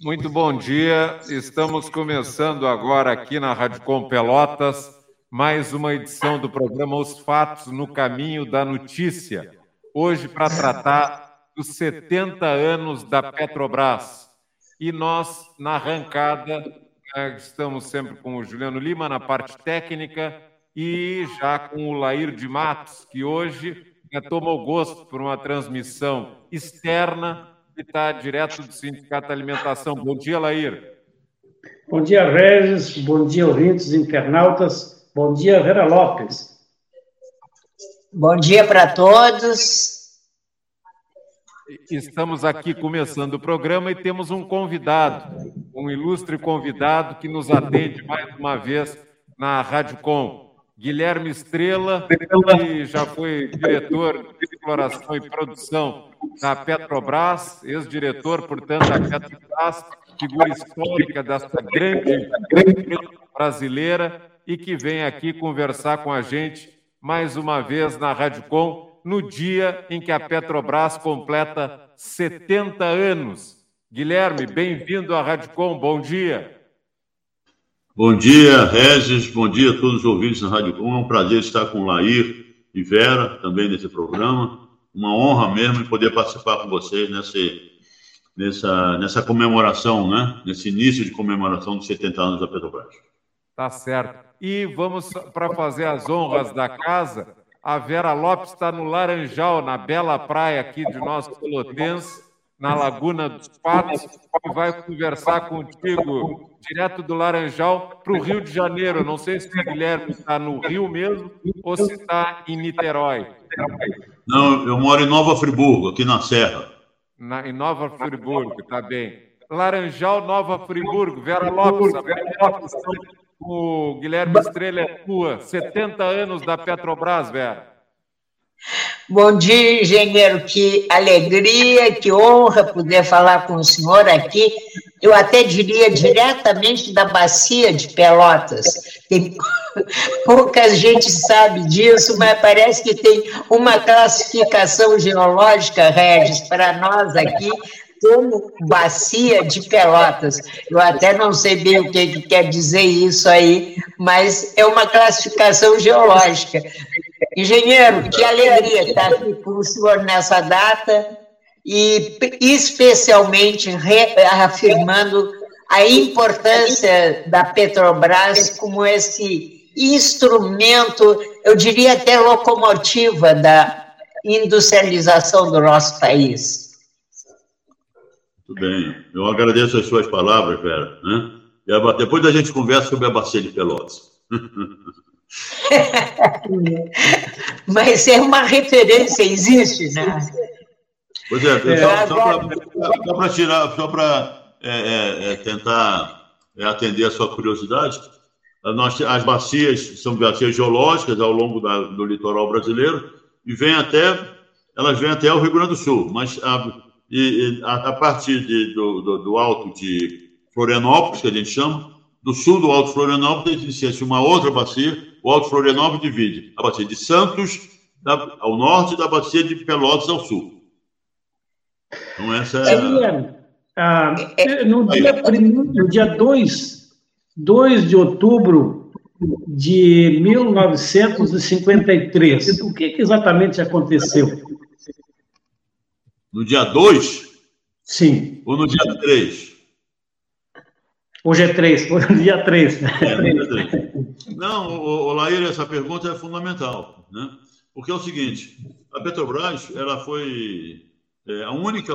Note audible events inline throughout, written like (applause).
Muito bom dia. Estamos começando agora aqui na Rádio Com Pelotas mais uma edição do programa Os Fatos no Caminho da Notícia. Hoje para tratar dos 70 anos da Petrobras. E nós, na arrancada, né, estamos sempre com o Juliano Lima na parte técnica e já com o Lair de Matos, que hoje né, tomou gosto por uma transmissão externa que está direto do Sindicato Alimentação. Bom dia, Lair. Bom dia, Regis. Bom dia, ouvintes internautas. Bom dia, Vera Lopes. Bom dia para todos. Estamos aqui começando o programa e temos um convidado, um ilustre convidado que nos atende mais uma vez na Rádio Com. Guilherme Estrela, que já foi diretor de exploração e produção da Petrobras, ex-diretor, portanto, da Petrobras, figura histórica dessa grande brasileira e que vem aqui conversar com a gente mais uma vez na Rádio Com, no dia em que a Petrobras completa 70 anos. Guilherme, bem-vindo à Rádio Com, bom dia. Bom dia, Regis. Bom dia a todos os ouvintes da Rádio Com. É um prazer estar com Lair e Vera também nesse programa. Uma honra mesmo poder participar com vocês nessa, nessa comemoração, né? Nesse início de comemoração dos 70 anos da Petrobras. Tá certo. E vamos para fazer as honras da casa. A Vera Lopes está no Laranjal, na bela praia aqui de nosso Pelotense na Laguna dos Patos, e vai conversar contigo direto do Laranjal para o Rio de Janeiro. Não sei se o Guilherme está no Rio mesmo ou se está em Niterói. Não, eu moro em Nova Friburgo, aqui na Serra. Na, em Nova Friburgo, tá bem. Laranjal, Nova Friburgo, Vera Lopes, a Vera Lopes, o Guilherme Estrela é tua, 70 anos da Petrobras, Vera. Bom dia, engenheiro. Que alegria, que honra poder falar com o senhor aqui. Eu até diria diretamente da bacia de Pelotas. Tem (laughs) pouca gente sabe disso, mas parece que tem uma classificação geológica, Regis, para nós aqui, como bacia de Pelotas. Eu até não sei bem o que, que quer dizer isso aí, mas é uma classificação geológica. Engenheiro, que alegria estar aqui com o senhor nessa data e especialmente reafirmando a importância da Petrobras como esse instrumento, eu diria até locomotiva da industrialização do nosso país. Muito bem. Eu agradeço as suas palavras, Vera. Né? Depois a gente conversa sobre a bacia de Pelotas. (laughs) (laughs) Mas é uma referência, existe, né? Pois é, é só, para tirar, só para é, é, é, tentar é, atender a sua curiosidade, nós, as bacias são bacias geológicas ao longo da, do litoral brasileiro e vem até, elas vêm até o Rio Grande do Sul, mas a, e, a, a partir de, do, do, do alto de Florianópolis, que a gente chama, do sul do Alto Florianópolis existia uma outra bacia, o Alto Florianópolis divide a bacia de Santos da, ao norte da bacia de Pelotas ao sul. Então, essa é. Ah, no, dia, no dia 2, 2 de outubro de 1953, o que, que exatamente aconteceu? No dia 2? Sim. Ou no dia 3? Hoje é (laughs) três, é dia três. É, Não, o, o Laíra, essa pergunta é fundamental, né? Porque é o seguinte, a Petrobras, ela foi é, a única,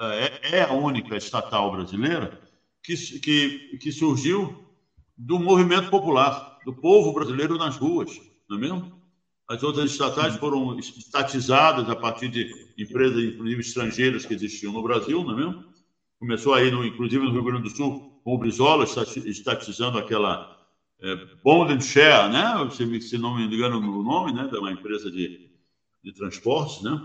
é, é a única estatal brasileira que, que, que surgiu do movimento popular, do povo brasileiro nas ruas, não é mesmo? As outras estatais foram estatizadas a partir de empresas, inclusive estrangeiras, que existiam no Brasil, não é mesmo? Começou aí, no, inclusive no Rio Grande do Sul, com o Brizola estatizando aquela é, Bond and Share, né? Se, se não me engano o nome, né? De uma empresa de, de transportes, né?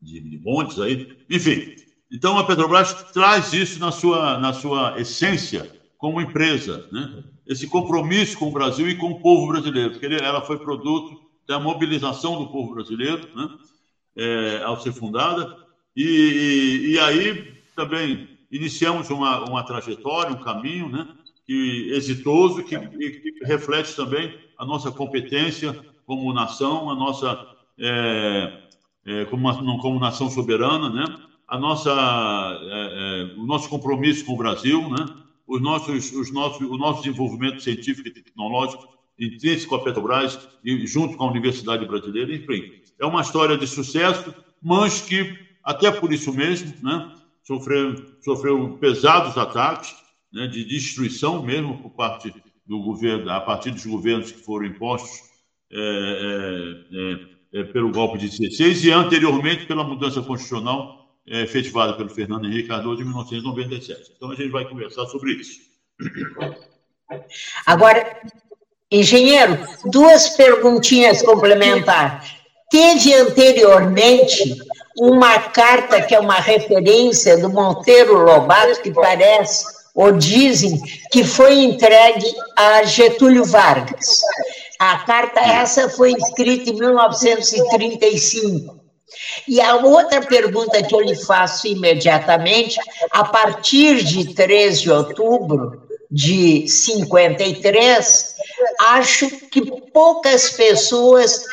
De, de aí. Enfim, então a Petrobras traz isso na sua, na sua essência como empresa, né? Esse compromisso com o Brasil e com o povo brasileiro, porque ela foi produto da mobilização do povo brasileiro, né? É, ao ser fundada, e, e, e aí também iniciamos uma, uma trajetória, um caminho, né? Que, exitoso, que, que reflete também a nossa competência como nação, a nossa é, é, como, uma, como nação soberana, né? A nossa, é, é, o nosso compromisso com o Brasil, né? Os nossos, os nossos, o nosso desenvolvimento científico e tecnológico intrínseco à Petrobras e junto com a Universidade Brasileira, enfim, é uma história de sucesso, mas que até por isso mesmo, né? Sofreu, sofreu pesados ataques né, de destruição mesmo por parte do governo, a partir dos governos que foram impostos é, é, é, pelo golpe de 16 e anteriormente pela mudança constitucional efetivada pelo Fernando Henrique Cardoso em 1997. Então a gente vai conversar sobre isso. Agora, engenheiro, duas perguntinhas complementares. Teve anteriormente uma carta que é uma referência do Monteiro Lobato, que parece, ou dizem, que foi entregue a Getúlio Vargas. A carta essa foi escrita em 1935. E a outra pergunta que eu lhe faço imediatamente, a partir de 3 de outubro de 53, acho que poucas pessoas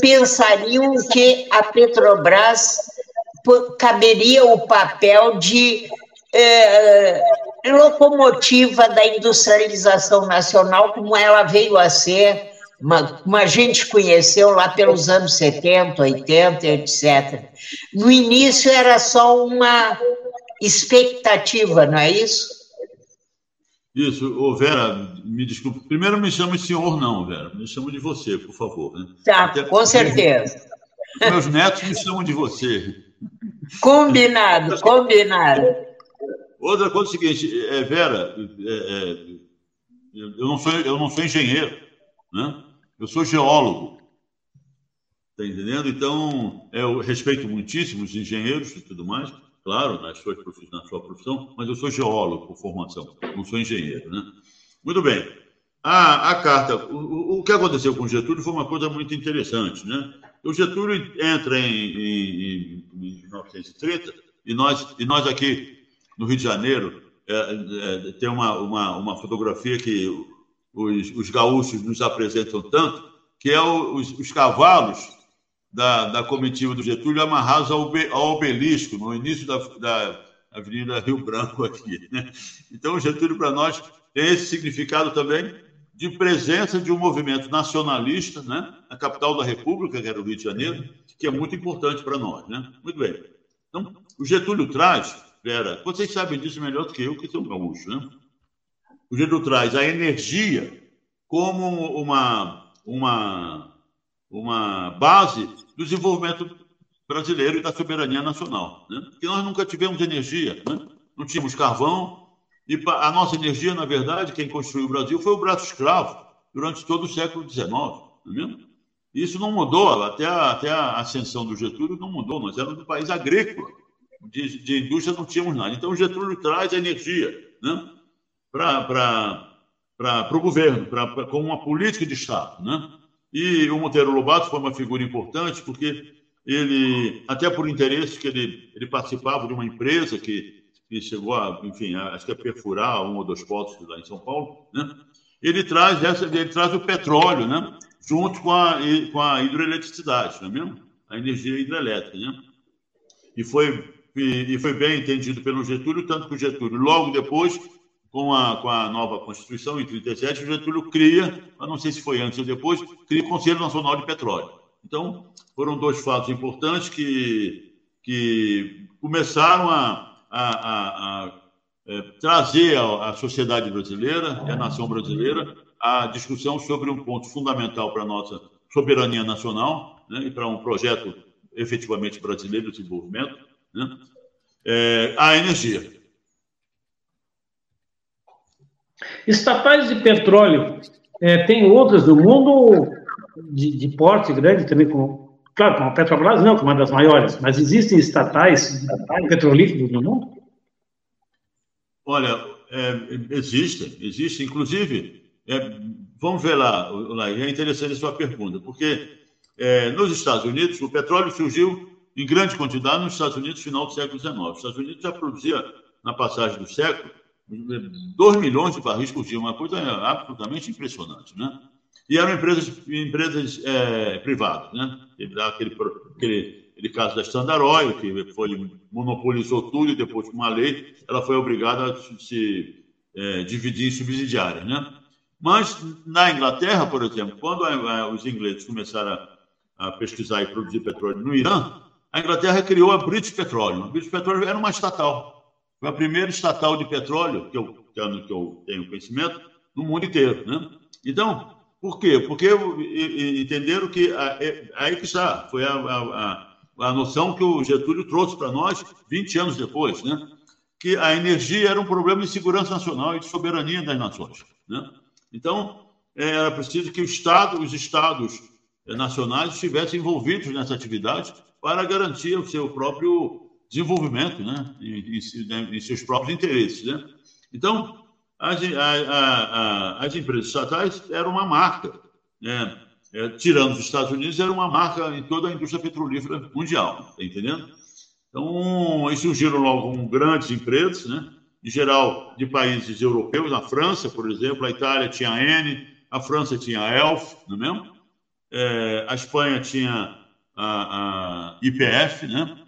pensariam que a Petrobras caberia o papel de é, locomotiva da industrialização nacional, como ela veio a ser, uma, como a gente conheceu lá pelos anos 70, 80, etc. No início era só uma expectativa, não é isso? Isso, ô Vera, me desculpe. Primeiro me chame senhor, não, Vera. Me chamo de você, por favor. Né? Tá, Até com certeza. Meus netos me chamam de você. Combinado, combinado. Outra coisa é o seguinte, é, Vera, é, é, eu, não sou, eu não sou engenheiro, né? eu sou geólogo. Está entendendo? Então, eu respeito muitíssimo os engenheiros e tudo mais, claro, nas suas, na sua profissão, mas eu sou geólogo por formação, não sou engenheiro. Né? Muito bem. A, a carta, o, o que aconteceu com Getúlio foi uma coisa muito interessante. Né? O Getúlio entra em, em, em 1930 e nós, e nós aqui no Rio de Janeiro é, é, tem uma, uma, uma fotografia que os, os gaúchos nos apresentam tanto, que é o, os, os cavalos da, da comitiva do Getúlio amarrados ao, ao obelisco, no início da, da Avenida Rio Branco aqui. Né? Então, o Getúlio, para nós, tem esse significado também de presença de um movimento nacionalista né? na capital da República, que era o Rio de Janeiro, que é muito importante para nós. Né? Muito bem. Então, o Getúlio traz, Vera, vocês sabem disso melhor do que eu, que sou gaúcho, né? O Getúlio traz a energia como uma, uma uma base do desenvolvimento brasileiro e da soberania nacional. Né? Porque nós nunca tivemos energia, né? não tínhamos carvão, e a nossa energia, na verdade, quem construiu o Brasil foi o braço escravo durante todo o século XIX. Não é? Isso não mudou, até a, até a ascensão do Getúlio não mudou, nós éramos um país agrícola, de, de indústria não tínhamos nada. Então, o Getúlio traz a energia né? para o governo, pra, como uma política de Estado. Né? E o Monteiro Lobato foi uma figura importante porque ele, até por interesse que ele, ele participava de uma empresa que, que chegou a, enfim, a, acho que a perfurar um ou dois postos lá em São Paulo, né? Ele traz essa, ele traz o petróleo, né? Junto com a, com a hidroeletricidade, não é mesmo? A energia hidrelétrica, né? E foi e, e foi bem entendido pelo Getúlio, tanto que o Getúlio, logo depois, com a, com a nova Constituição, em 37, o Getúlio cria, eu não sei se foi antes ou depois, cria o Conselho Nacional de Petróleo. Então, foram dois fatos importantes que, que começaram a, a, a, a é, trazer à sociedade brasileira, à nação brasileira, a discussão sobre um ponto fundamental para a nossa soberania nacional né, e para um projeto efetivamente brasileiro de desenvolvimento, né, é, a energia. Estatais de petróleo, é, tem outras do mundo de, de porte grande também, como, claro, como a Petrobras não, que é uma das maiores, mas existem estatais, petrolíferos no mundo? Olha, é, existem, existem, inclusive, é, vamos ver lá, lá, é interessante a sua pergunta, porque é, nos Estados Unidos o petróleo surgiu em grande quantidade nos Estados Unidos no final do século XIX. Os Estados Unidos já produzia, na passagem do século, 2 milhões de barris por dia, uma coisa absolutamente impressionante. Né? E eram empresas, empresas é, privadas. Né? Aquele, aquele, aquele caso da Standard Oil, que foi, monopolizou tudo e depois, com uma lei, ela foi obrigada a se é, dividir em subsidiárias. Né? Mas, na Inglaterra, por exemplo, quando os ingleses começaram a, a pesquisar e produzir petróleo no Irã, a Inglaterra criou a British Petroleum. A British Petroleum era uma estatal. Foi a primeira estatal de petróleo, que eu, que eu, tenho conhecimento, no mundo inteiro. Né? Então, por quê? Porque entenderam que é, aí que está, foi a, a, a noção que o Getúlio trouxe para nós 20 anos depois, né? que a energia era um problema de segurança nacional e de soberania das nações. Né? Então, é, era preciso que o Estado, os Estados nacionais estivessem envolvidos nessa atividade para garantir o seu próprio desenvolvimento, né, e, e, e seus próprios interesses, né. Então, as, a, a, as empresas estatais eram uma marca, né, é, tirando os Estados Unidos, era uma marca em toda a indústria petrolífera mundial, está entendendo? Então, aí surgiram logo grandes empresas, né, em geral de países europeus, na França, por exemplo, a Itália tinha a Eni, a França tinha a Elf, não é mesmo? É, a Espanha tinha a, a IPF, né?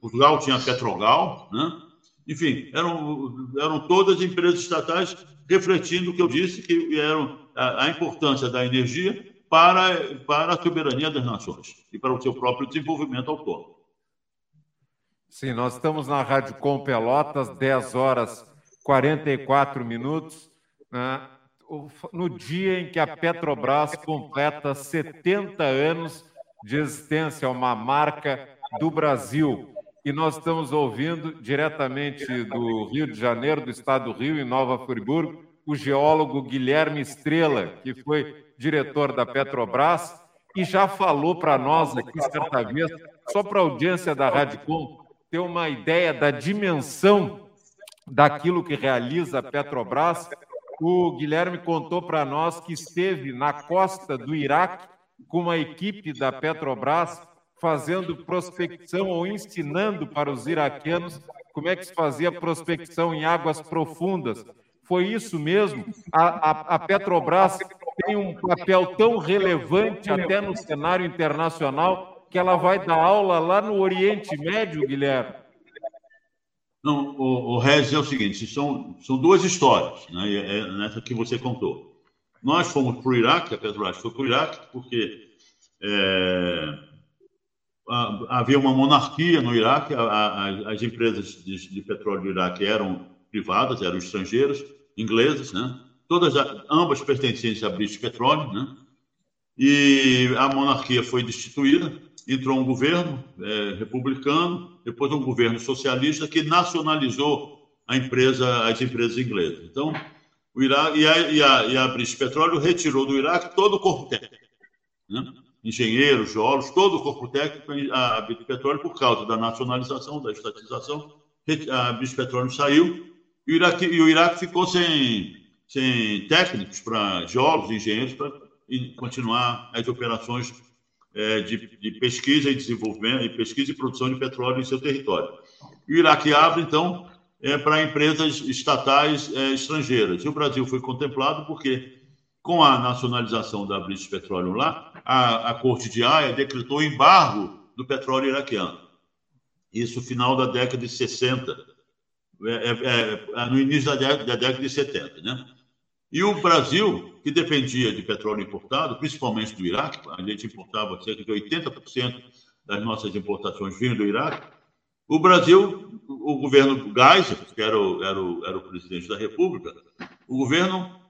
Portugal tinha a Petrogal, né? Enfim, eram, eram todas empresas estatais refletindo o que eu disse, que eram a, a importância da energia para, para a soberania das nações e para o seu próprio desenvolvimento autônomo. Sim, nós estamos na Rádio Com Pelotas, 10 horas 44 minutos. Né? no dia em que a Petrobras completa 70 anos de existência, é uma marca do Brasil. E nós estamos ouvindo diretamente do Rio de Janeiro, do estado do Rio, em Nova Friburgo, o geólogo Guilherme Estrela, que foi diretor da Petrobras e já falou para nós aqui certa vez, só para a audiência da Radicom ter uma ideia da dimensão daquilo que realiza a Petrobras, o Guilherme contou para nós que esteve na costa do Iraque com uma equipe da Petrobras fazendo prospecção ou ensinando para os iraquianos como é que se fazia prospecção em águas profundas. Foi isso mesmo? A, a, a Petrobras tem um papel tão relevante até no cenário internacional que ela vai dar aula lá no Oriente Médio, Guilherme. Não, o, o Rez é o seguinte: são, são duas histórias, né? É nessa que você contou. Nós fomos para o Iraque, a Petrobras foi para o Iraque, porque é, havia uma monarquia no Iraque, a, a, as empresas de, de, petróleo do Iraque eram privadas, eram estrangeiras, ingleses, né? Todas, ambas pertencentes à British Petroleum, né? E a monarquia foi destituída entrou um governo é, republicano, depois um governo socialista que nacionalizou a empresa, as empresas inglesas. Então, o Iraque, e, a, e, a, e a British Petroleum retirou do Iraque todo o corpo técnico. Né? Engenheiros, geólogos, todo o corpo técnico, a British Petroleum, por causa da nacionalização, da estatização, a British Petroleum saiu e o Iraque, e o Iraque ficou sem, sem técnicos para geólogos, engenheiros, para continuar as operações é, de, de, pesquisa e desenvolvimento, e pesquisa e produção de petróleo em seu território. E o Iraque abre, então, é, para empresas estatais é, estrangeiras. E o Brasil foi contemplado porque, com a nacionalização da British Petroleum lá, a, a Corte de Haia decretou embargo do petróleo iraquiano. Isso final da década de 60, é, é, é, no início da década, da década de 70, né? E o Brasil, que dependia de petróleo importado, principalmente do Iraque, a gente importava cerca de 80% das nossas importações vinham do Iraque. O Brasil, o governo Geisel, que era o, era o, era o presidente da República, o governo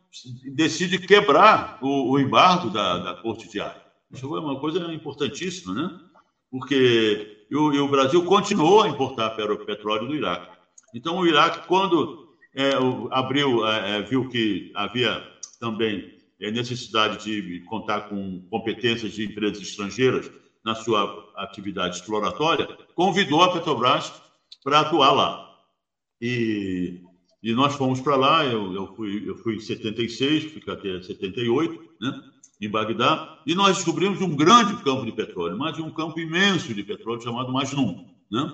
decide quebrar o, o embargo da, da Corte de Haia. Isso foi uma coisa importantíssima, né? Porque o, e o Brasil continuou a importar petróleo do Iraque. Então, o Iraque, quando é, abriu, é, é, viu que havia também é, necessidade de contar com competências de empresas estrangeiras na sua atividade exploratória, convidou a Petrobras para atuar lá. E, e nós fomos para lá, eu, eu, fui, eu fui em 76, fiquei até 78, né? em Bagdá, e nós descobrimos um grande campo de petróleo, mas um campo imenso de petróleo chamado Majnun. Né?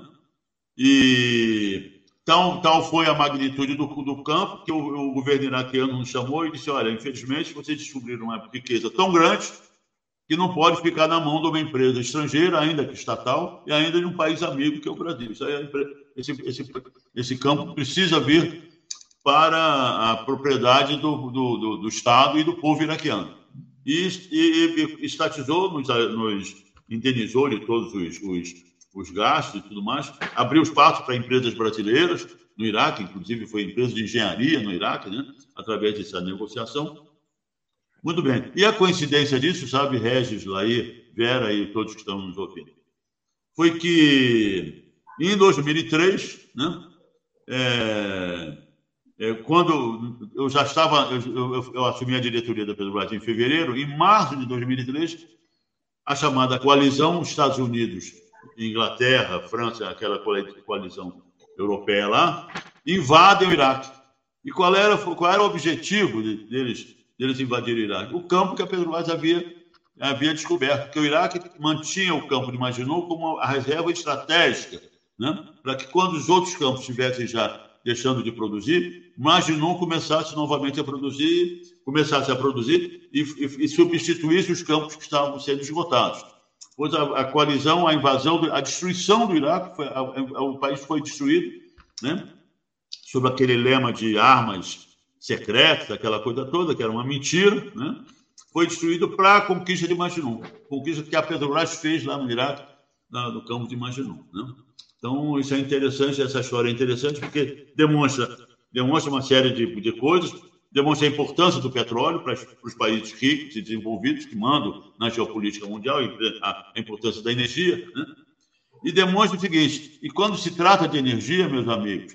E tal, tal foi a magnitude do, do campo que o, o governo iraquiano nos chamou e disse: Olha, infelizmente vocês descobriram uma riqueza tão grande que não pode ficar na mão de uma empresa estrangeira, ainda que estatal, e ainda de um país amigo que é o Brasil. É, esse, esse, esse campo precisa vir para a propriedade do, do, do, do Estado e do povo iraquiano. E, e, e estatizou, nos, nos indenizou de todos os, os, os gastos e tudo mais, abriu espaço para empresas brasileiras no Iraque, inclusive foi empresa de engenharia no Iraque, né, através dessa negociação, muito bem. E a coincidência disso, sabe, Regis, Laí, Vera e todos que estão nos ouvindo, foi que em 2003, né, é, é, quando eu já estava, eu, eu, eu, assumi a diretoria da Petrobras em fevereiro, em março de 2003, a chamada coalizão Estados Unidos, Inglaterra, França, aquela coalizão europeia lá, invadem o Iraque. E qual era, qual era o objetivo deles deles invadirem o Iraque? O campo que a Petrobras havia, havia descoberto, que o Iraque mantinha o campo de Maginot como a reserva estratégica, né? para que quando os outros campos estivessem já deixando de produzir, Maginot começasse novamente a produzir, começasse a produzir e, e, e substituísse os campos que estavam sendo esgotados. Pois a, a coalizão, a invasão, a destruição do Iraque, foi, a, a, o país foi destruído, né? sob aquele lema de armas secretas, aquela coisa toda, que era uma mentira, né? foi destruído para a conquista de Majinun, conquista que a Petrobras fez lá no Iraque, no campo de Majinun. Né? Então, isso é interessante, essa história é interessante, porque demonstra, demonstra uma série de, de coisas, demonstra a importância do petróleo para, para os países ricos e desenvolvidos que mandam na geopolítica mundial, a, a importância da energia, né? e demonstra o seguinte: e quando se trata de energia, meus amigos,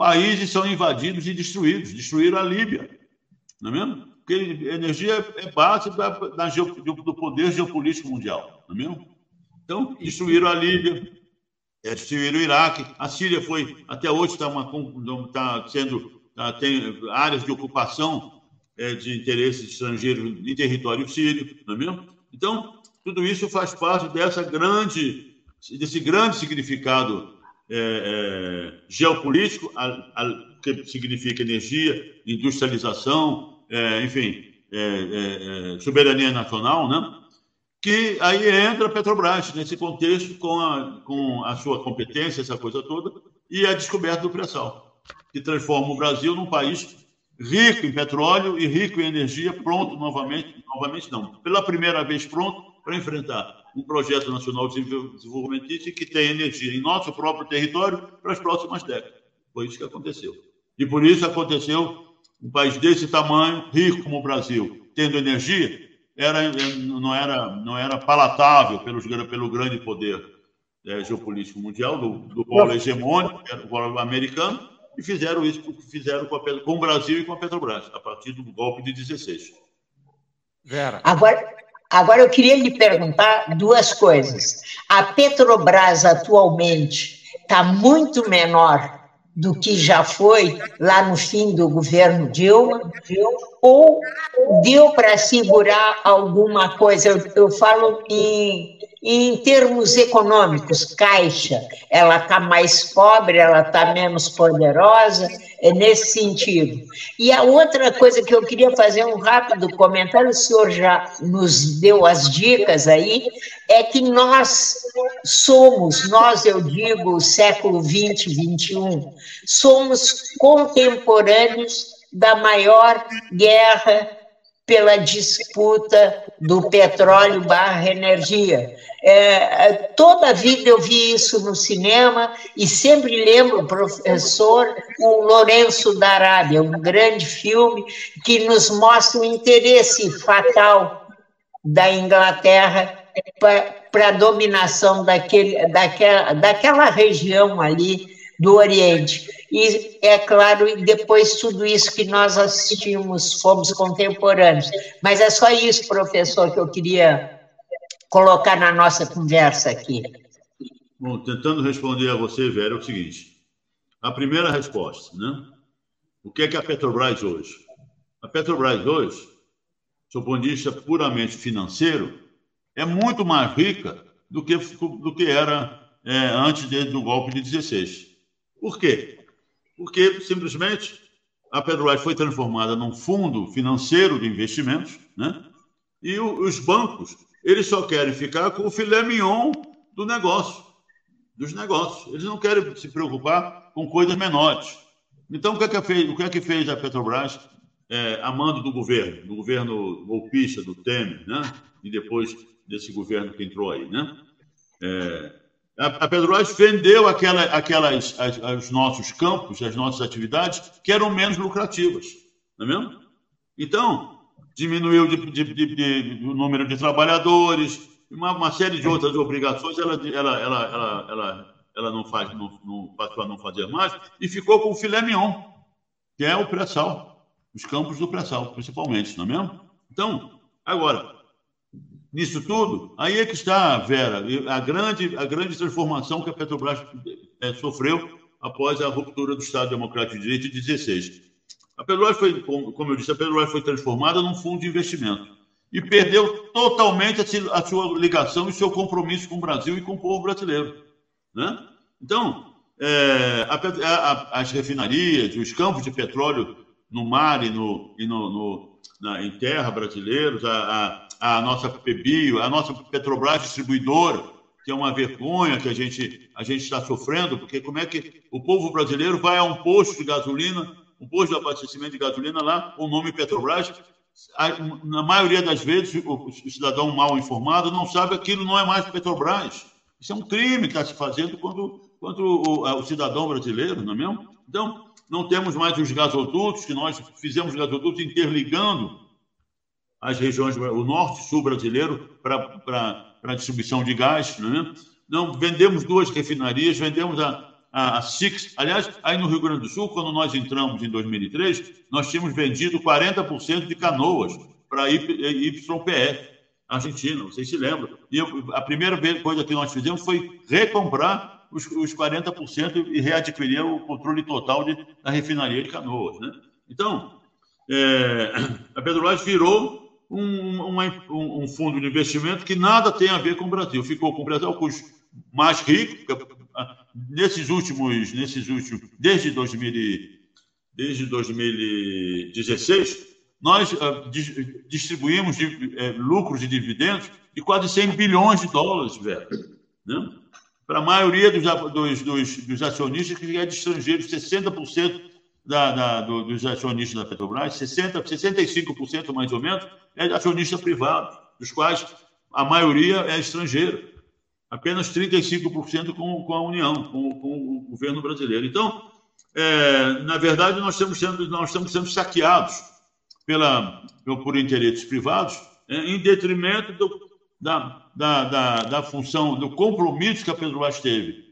países são invadidos e destruídos. Destruíram a Líbia, não é mesmo? Porque energia é base da, da, do poder geopolítico mundial, não é mesmo? Então, destruíram a Líbia, é, destruíram o Iraque, a Síria foi, até hoje está tá sendo, tá, tem áreas de ocupação é, de interesses estrangeiros em território sírio, não é mesmo? Então, tudo isso faz parte dessa grande, desse grande significado é, é, geopolítico, a, a, que significa energia, industrialização, é, enfim, é, soberania nacional, né? que aí entra a Petrobras nesse contexto com a, com a sua competência, essa coisa toda, e a descoberta do pré-sal, que transforma o Brasil num país rico em petróleo e rico em energia, pronto novamente, novamente não, pela primeira vez pronto para enfrentar um projeto nacional de desenvolvimento que tem energia em nosso próprio território para as próximas décadas. Foi isso que aconteceu. E por isso aconteceu um país desse tamanho, rico como o Brasil, tendo energia, era, não, era, não era palatável pelos, pelo grande poder é, geopolítico mundial, do, do polo hegemônico, que era o polo americano, e fizeram isso fizeram com, a, com o Brasil e com a Petrobras, a partir do golpe de 16. Vera. Agora, Agora, eu queria lhe perguntar duas coisas. A Petrobras atualmente está muito menor do que já foi lá no fim do governo Dilma, ou deu para segurar alguma coisa? Eu, eu falo em em termos econômicos, Caixa, ela está mais pobre, ela está menos poderosa, é nesse sentido. E a outra coisa que eu queria fazer um rápido comentário, o senhor já nos deu as dicas aí, é que nós somos, nós eu digo, século 20, 21, somos contemporâneos da maior guerra pela disputa do petróleo barra energia. É, toda a vida eu vi isso no cinema e sempre lembro o professor o Lourenço da Arábia, um grande filme que nos mostra o interesse fatal da Inglaterra para a dominação daquele, daquela, daquela região ali do Oriente. E, é claro, depois tudo isso que nós assistimos, fomos contemporâneos. Mas é só isso, professor, que eu queria colocar na nossa conversa aqui. Bom, tentando responder a você, Vera, é o seguinte. A primeira resposta, né? O que é que a Petrobras hoje? A Petrobras hoje do ponto de vista puramente financeiro, é muito mais rica do que, do que era é, antes do golpe de 16. Por quê? Porque simplesmente a Petrobras foi transformada num fundo financeiro de investimentos, né? E o, os bancos, eles só querem ficar com o filé mignon do negócio, dos negócios. Eles não querem se preocupar com coisas menores. Então, o que é que fez, o que é que fez a Petrobras é, a mando do governo, do governo golpista, do Temer, né? E depois desse governo que entrou aí, né? É, a, Petrobras vendeu aquela, aquelas, as, os nossos campos, as nossas atividades, que eram menos lucrativas, não é mesmo? Então, diminuiu de, de, de, o número de trabalhadores, uma, uma, série de outras obrigações, ela, ela, ela, ela, ela, ela não faz, não, não, passou a não fazer mais, e ficou com o filé mignon, que é o pré-sal, os campos do pré-sal, principalmente, não é mesmo? Então, agora, nisso tudo, aí é que está, Vera, a grande, a grande transformação que a Petrobras é, sofreu após a ruptura do Estado Democrático de Direito de 16. A Petrobras foi, como eu disse, a Petrobras foi transformada num fundo de investimento e perdeu totalmente a sua ligação e seu compromisso com o Brasil e com o povo brasileiro. Né? Então, é, a, a, as refinarias, os campos de petróleo no mar e, no, e no, no na, em terra brasileiros, a, a, nossa PBio, a nossa Petrobras distribuidora, que é uma vergonha que a gente a gente está sofrendo, porque como é que o povo brasileiro vai a um posto de gasolina, um posto de abastecimento de gasolina lá, com o nome Petrobras, na maioria das vezes o, cidadão mal informado não sabe aquilo não é mais Petrobras. Isso é um crime que está se fazendo contra, contra o, o, cidadão brasileiro, não é mesmo? Então, não temos mais os gasodutos, que nós fizemos gasodutos interligando as regiões, o norte e sul brasileiro, para a distribuição de gás. Né? Não, vendemos duas refinarias, vendemos a, a, a Six. Aliás, aí no Rio Grande do Sul, quando nós entramos em 2003, nós tínhamos vendido 40% de canoas para a YPF, Argentina, vocês se lembram. E a primeira coisa que nós fizemos foi recomprar os, os 40% e readquirir o controle total de, da refinaria de Canoas. Né? Então, é, a Petrobras virou um, um, fundo de investimento que nada tem a ver com o Brasil. Ficou com o Brasil com os mais ricos, nesses últimos, nesses últimos desde, 2000, desde 2016, nós uh, distribuímos de, uh, lucros e dividendos de quase 100 bilhões de dólares, velho. Né? para a maioria dos, dos, dos, dos, acionistas que é de estrangeiros, 60% da, da, do, dos acionistas da Petrobras, 60, 65% mais ou menos, é acionista privado, dos quais a maioria é estrangeira. Apenas 35% com, com a União, com, com, o governo brasileiro. Então, é, na verdade, nós estamos sendo, nós estamos sendo saqueados pela, por interesses privados, é, em detrimento do, da, da, da, da função, do compromisso que a Petrobras teve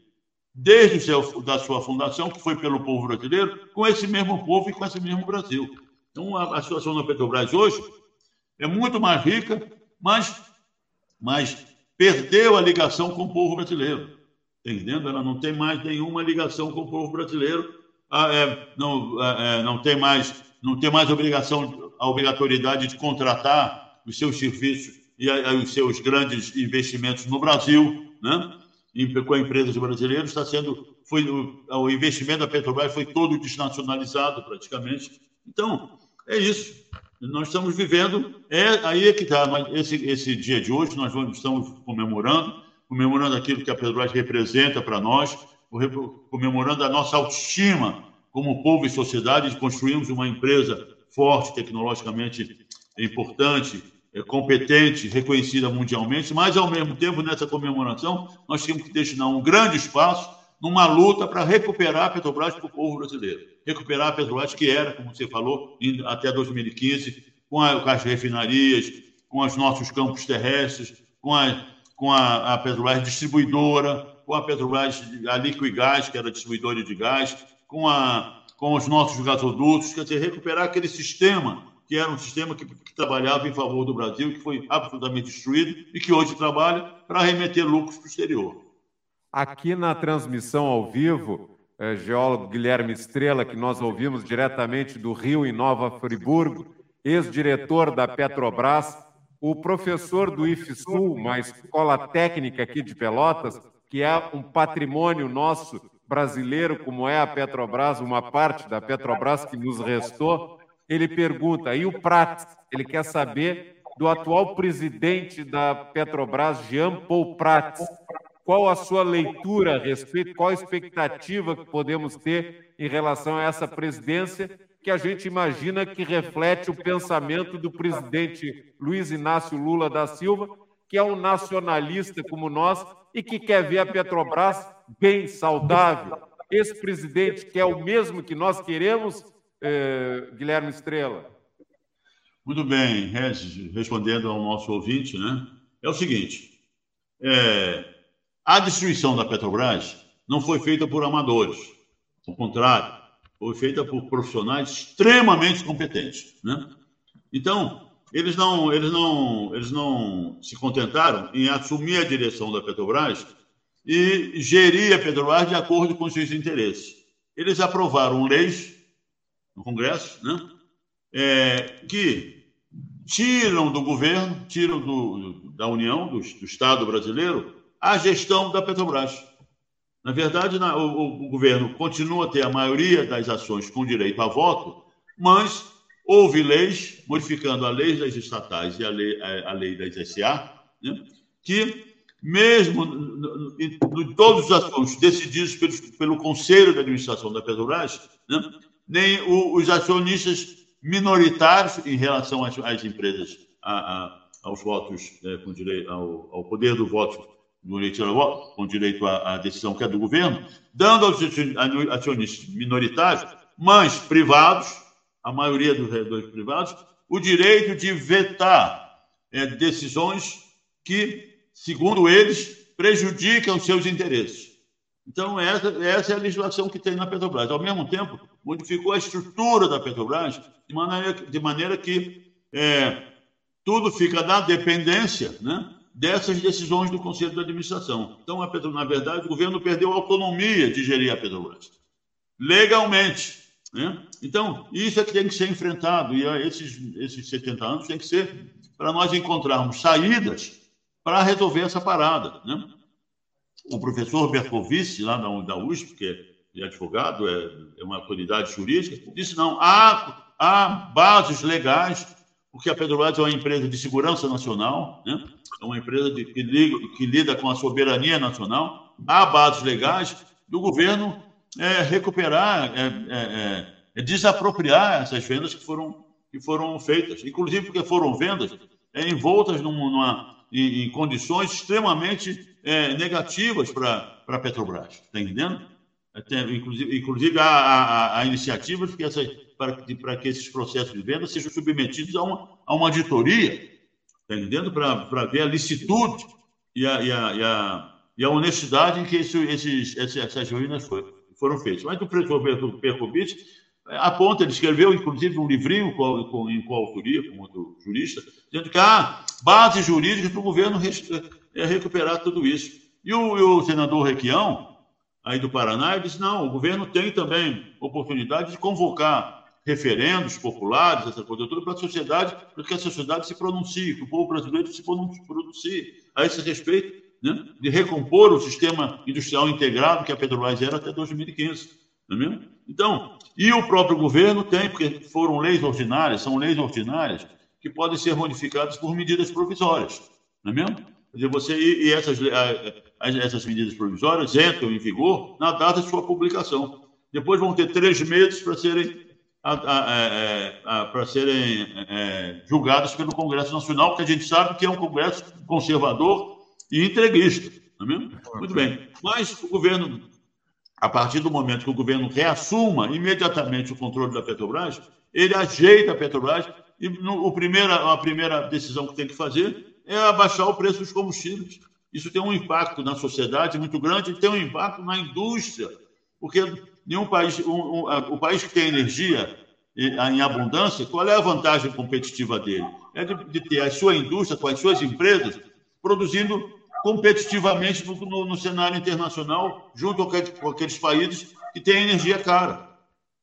desde seu, da sua fundação, que foi pelo povo brasileiro, com esse mesmo povo e com esse mesmo Brasil. Então, a, a situação da Petrobras hoje é muito mais rica, mas, mas perdeu a ligação com o povo brasileiro. Entendendo? Ela não tem mais nenhuma ligação com o povo brasileiro, ah, é, não, é, não tem mais não tem mais obrigação, a obrigatoriedade de contratar os seus serviços e os seus grandes investimentos no Brasil, né? Com empresas brasileiras, está sendo foi o, o, investimento da Petrobras foi todo desnacionalizado praticamente. Então é isso. Nós estamos vivendo é aí é que está esse esse dia de hoje nós vamos, estamos comemorando comemorando aquilo que a Petrobras representa para nós, comemorando a nossa autoestima como povo e sociedade de construirmos uma empresa forte tecnologicamente importante competente, reconhecida mundialmente, mas, ao mesmo tempo, nessa comemoração, nós temos que destinar um grande espaço numa luta para recuperar a Petrobras para o povo brasileiro. Recuperar a Petrobras que era, como você falou, até 2015, com, a, com as refinarias, com os nossos campos terrestres, com a, com a, a Petrobras distribuidora, com a Petrobras, a Liquigás, que era distribuidora de gás, com, a, com os nossos gasodutos, quer dizer, recuperar aquele sistema que era um sistema que, que, trabalhava em favor do Brasil, que foi absolutamente destruído e que hoje trabalha para remeter lucros para o exterior. Aqui na transmissão ao vivo, é, geólogo Guilherme Estrela, que nós ouvimos diretamente do Rio em Nova Friburgo, ex-diretor da Petrobras, o professor do IFSUL, uma escola técnica aqui de Pelotas, que é um patrimônio nosso brasileiro, como é a Petrobras, uma parte da Petrobras que nos restou, ele pergunta, e o Prats? Ele quer saber do atual presidente da Petrobras, Jean Paul Prats. Qual a sua leitura a respeito, qual a expectativa que podemos ter em relação a essa presidência, que a gente imagina que reflete o pensamento do presidente Luiz Inácio Lula da Silva, que é um nacionalista como nós e que quer ver a Petrobras bem, saudável. Esse presidente que é o mesmo que nós queremos, eh, Guilherme Estrela. Muito bem, Regis, respondendo ao nosso ouvinte, né? É o seguinte: é, a destruição da Petrobras não foi feita por amadores, ao contrário, foi feita por profissionais extremamente competentes, né? Então, eles não, eles não, eles não se contentaram em assumir a direção da Petrobras e gerir a Petrobras de acordo com seus interesses. Eles aprovaram leis no Congresso, né? É, que tiram do governo, tiram do, da União, do, do, Estado brasileiro, a gestão da Petrobras. Na verdade, na, o, o governo continua a ter a maioria das ações com direito a voto, mas Houve leis, modificando a lei das estatais e a lei, a, a lei das SA, né, que, mesmo em todos os assuntos decididos pelo, pelo Conselho de Administração da Petrobras, né, nem o, os acionistas minoritários em relação às, às empresas, a, a, aos votos, é, com direito, ao, ao, poder do voto, direito voto, com direito à, à decisão que é do governo, dando aos acionistas minoritários, mas privados, a maioria dos redores privados, o direito de vetar é, decisões que, segundo eles, prejudicam seus interesses. Então, essa, essa é a legislação que tem na Petrobras. Ao mesmo tempo, modificou a estrutura da Petrobras de maneira, de maneira que é, tudo fica na dependência né, dessas decisões do Conselho de Administração. Então, a Petro, na verdade, o governo perdeu a autonomia de gerir a Petrobras. Legalmente, né? Então, isso é que tem que ser enfrentado, e esses, esses 70 anos tem que ser para nós encontrarmos saídas para resolver essa parada. Né? O professor Berkovic, lá da, USP, que é, é advogado, é, é, uma autoridade jurídica, disse: não, há, há bases legais, porque a Petrobras é uma empresa de segurança nacional, né? é uma empresa de, que, que lida com a soberania nacional, há bases legais do governo é, recuperar, é, é, é, desapropriar essas vendas que foram, que foram feitas, inclusive porque foram vendas envoltas numa, em, em, condições extremamente é, negativas para a Petrobras. Está entendendo? Inclusive, inclusive há, há, há iniciativas que essa, para, para que esses processos de venda sejam submetidos a uma, a uma auditoria, está entendendo? Para, para ver a licitude e a, e a, e a, e a honestidade em que esse, esses, essas ruínas foram foram feitos. Mas o professor Perkovic é, aponta, ele escreveu, inclusive, um livrinho com, com, em coautoria, com outro jurista, dizendo que há base jurídica para o governo é, recuperar tudo isso. E o, e o senador Requião, aí do Paraná, disse, não, o governo tem também oportunidade de convocar referendos populares, essa coisa toda, para a sociedade, para que a sociedade se pronuncie, que o povo brasileiro se pronuncie a esse respeito, né, de recompor o sistema industrial integrado que a Petrobras era até 2015. Não é mesmo? Então, e o próprio governo tem, porque foram leis ordinárias, são leis ordinárias que podem ser modificadas por medidas provisórias. Não é mesmo? Quer você, e, e essas, essas medidas provisórias entram em vigor na data de sua publicação. Depois vão ter três meses para serem para serem é, julgadas pelo Congresso Nacional, que a gente sabe que é um Congresso conservador e entreguista. Não é mesmo? Muito bem. Mas o governo, a partir do momento que o governo reassuma imediatamente o controle da Petrobras, ele ajeita a Petrobras e no, o primeira, a primeira decisão que tem que fazer é abaixar o preço dos combustíveis. Isso tem um impacto na sociedade muito grande tem um impacto na indústria, porque nenhum país, um, um, o país que tem energia em abundância, qual é a vantagem competitiva dele? É de, de ter a sua indústria com as suas empresas produzindo competitivamente no, no, no cenário internacional, junto com aqueles países que têm energia cara.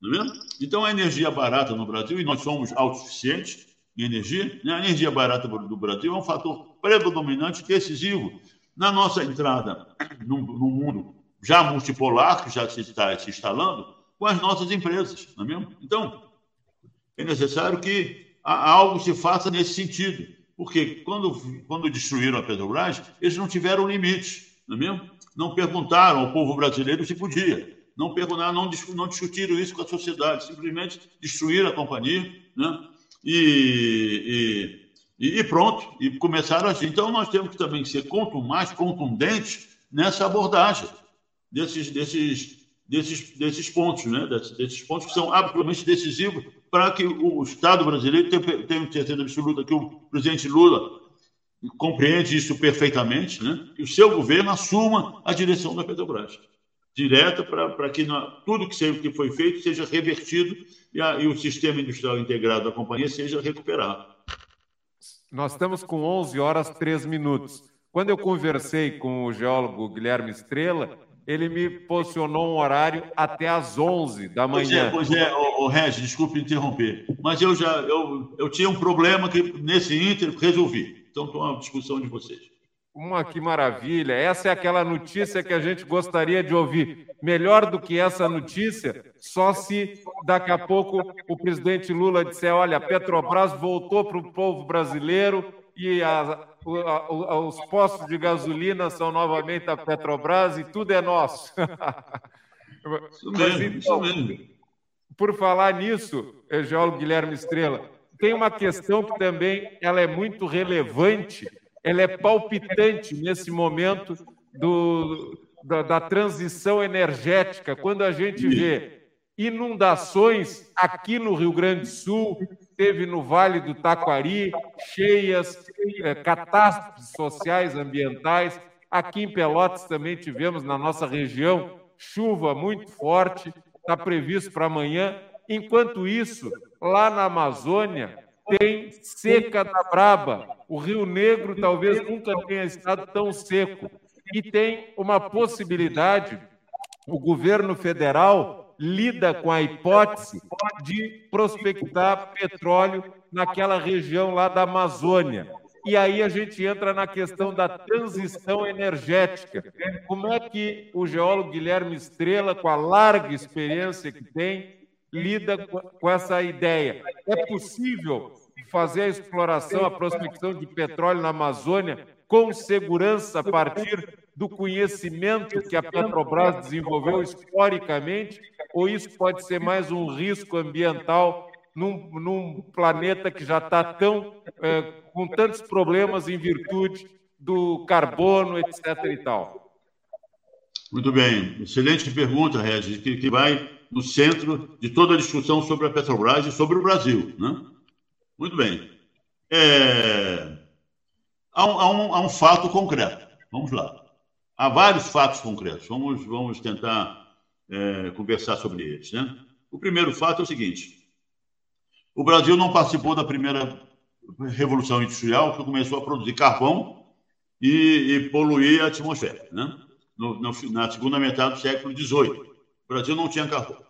É? Então, a energia barata no Brasil, e nós somos autossuficientes, em energia. Né? A energia barata do Brasil é um fator predominante, decisivo na nossa entrada no, mundo já multipolar, que já se está se instalando, com as nossas empresas, não é mesmo? Então, é necessário que algo se faça nesse sentido, porque quando, quando destruíram a Petrobras, eles não tiveram limites, não é mesmo? Não perguntaram ao povo brasileiro se podia, não perguntaram, não, não discutiram isso com a sociedade, simplesmente destruíram a companhia, né? E, e, e pronto, e começaram assim. Então, nós temos que também ser quanto mais contundentes nessa abordagem desses, desses, desses, desses pontos, né? desses, desses pontos que são absolutamente decisivos para que o Estado brasileiro tenha, certeza absoluta que o presidente Lula compreende isso perfeitamente, né? que o seu governo assuma a direção da Petrobras direta para que tudo que, que foi feito seja revertido e, a, e, o sistema industrial integrado da companhia seja recuperado. Nós estamos com 11 horas 3 minutos. Quando eu conversei com o geólogo Guilherme Estrela, ele me posicionou um horário até às 11 da manhã. Pois é, pois é o, o Regis, desculpe interromper, mas eu já eu, eu tinha um problema que nesse inter resolvi. Então, estou à discussão de vocês. Uma que maravilha! Essa é aquela notícia que a gente gostaria de ouvir. Melhor do que essa notícia, só se daqui a pouco o presidente Lula disser: olha, a Petrobras voltou para o povo brasileiro e a, a, os postos de gasolina são novamente a Petrobras e tudo é nosso. (laughs) Isso mesmo, então, isso mesmo. Por falar nisso, geólogo Guilherme Estrela, tem uma questão que também ela é muito relevante, ela é palpitante nesse momento do, da, da transição energética, quando a gente vê inundações aqui no Rio Grande do Sul, teve no Vale do Taquari, cheias, é, catástrofes sociais, ambientais. Aqui em Pelotas também tivemos, na nossa região, chuva muito forte, está previsto para amanhã. Enquanto isso, lá na Amazônia, tem seca da braba. O Rio Negro talvez nunca tenha estado tão seco. E tem uma possibilidade, o governo federal lida com a hipótese de prospectar petróleo naquela região lá da Amazônia. E aí a gente entra na questão da transição energética. Como é que o geólogo Guilherme Estrela, com a larga experiência que tem, lida com essa ideia? É possível fazer a exploração, a prospecção de petróleo na Amazônia com segurança a partir do conhecimento que a Petrobras desenvolveu historicamente, ou isso pode ser mais um risco ambiental num, num planeta que já está tão é, com tantos problemas em virtude do carbono, etc. e tal? Muito bem, excelente pergunta, Regis, que, que vai no centro de toda a discussão sobre a Petrobras e sobre o Brasil. Né? Muito bem. É... Há, um, há, um, há um fato concreto. Vamos lá. Há vários fatos concretos. Vamos, vamos tentar é, conversar sobre eles. Né? O primeiro fato é o seguinte: o Brasil não participou da primeira revolução industrial que começou a produzir carvão e, e poluir a atmosfera, né? No, no, na segunda metade do século XVIII. O Brasil não tinha carvão.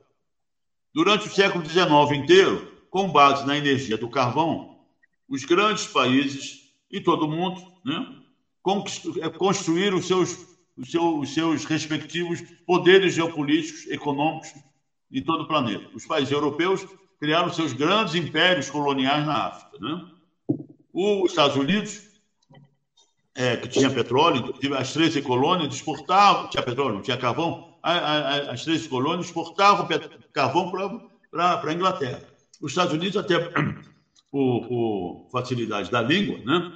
Durante o século XIX inteiro, com base na energia do carvão, os grandes países e todo mundo né, construíram os seus os seus, os seus respectivos poderes geopolíticos, econômicos em todo o planeta. Os países europeus criaram seus grandes impérios coloniais na África. Né? Os Estados Unidos, é, que tinha petróleo, as 13 colônias exportavam, tinha petróleo, não tinha carvão, as 13 colônias exportavam carvão para a Inglaterra. Os Estados Unidos, até por, por facilidade da língua, né?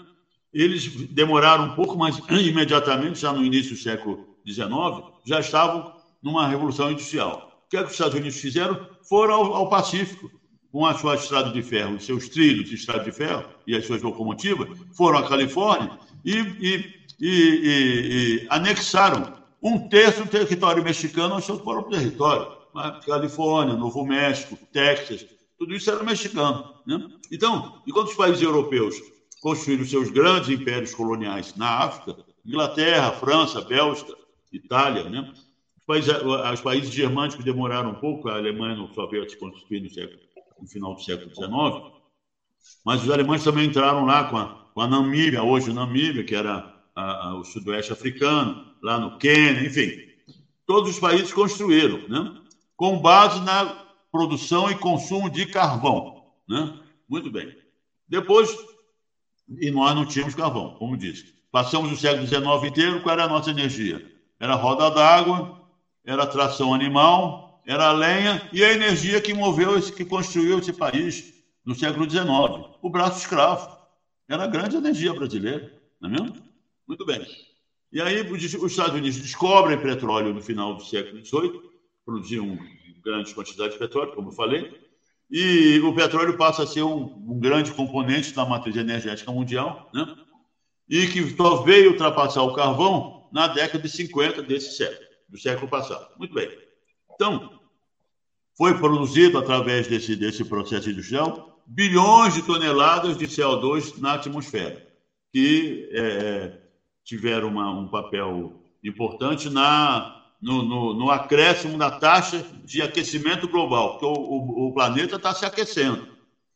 eles demoraram um pouco, mas imediatamente, já no início do século XIX, já estavam numa revolução industrial. O que, é que os Estados Unidos fizeram? Foram ao, ao Pacífico, com a sua estrada de ferro, os seus trilhos de estrada de ferro e as suas locomotivas, foram à Califórnia e, e, e, e anexaram um terço do território mexicano ao seu próprio território. Califórnia, Novo México, Texas, tudo isso era mexicano. Né? Então, enquanto os países europeus construíram seus grandes impérios coloniais na África, Inglaterra, França, Bélgica, Itália, né? Os países, os países germânicos demoraram um pouco, a Alemanha não só veio a se constituir no, século, no final do século XIX, Mas os alemães também entraram lá com a, com a Namíbia, hoje Namíbia, que era a, a, o sudoeste africano, lá no Quênia, enfim. Todos os países construíram, né? com base na produção e consumo de carvão. Né? Muito bem. Depois, e nós não tínhamos carvão, como disse. Passamos o século XIX inteiro, qual era a nossa energia? Era roda d'água, era tração animal, era lenha e a energia que moveu, esse, que construiu esse país no século XIX. O braço escravo. Era a grande energia brasileira, não é mesmo? Muito bem. E aí os Estados Unidos descobrem petróleo no final do século XVIII, produziam grandes quantidades de petróleo, como eu falei, e o petróleo passa a ser um, um grande componente da matriz energética mundial, né? e que só veio ultrapassar o carvão na década de 50 desse século, do século passado. Muito bem. Então, foi produzido através desse, desse processo industrial bilhões de toneladas de CO2 na atmosfera, que é, tiveram uma, um papel importante na no, no, no, acréscimo da taxa de aquecimento global, porque o, o, o planeta está se aquecendo.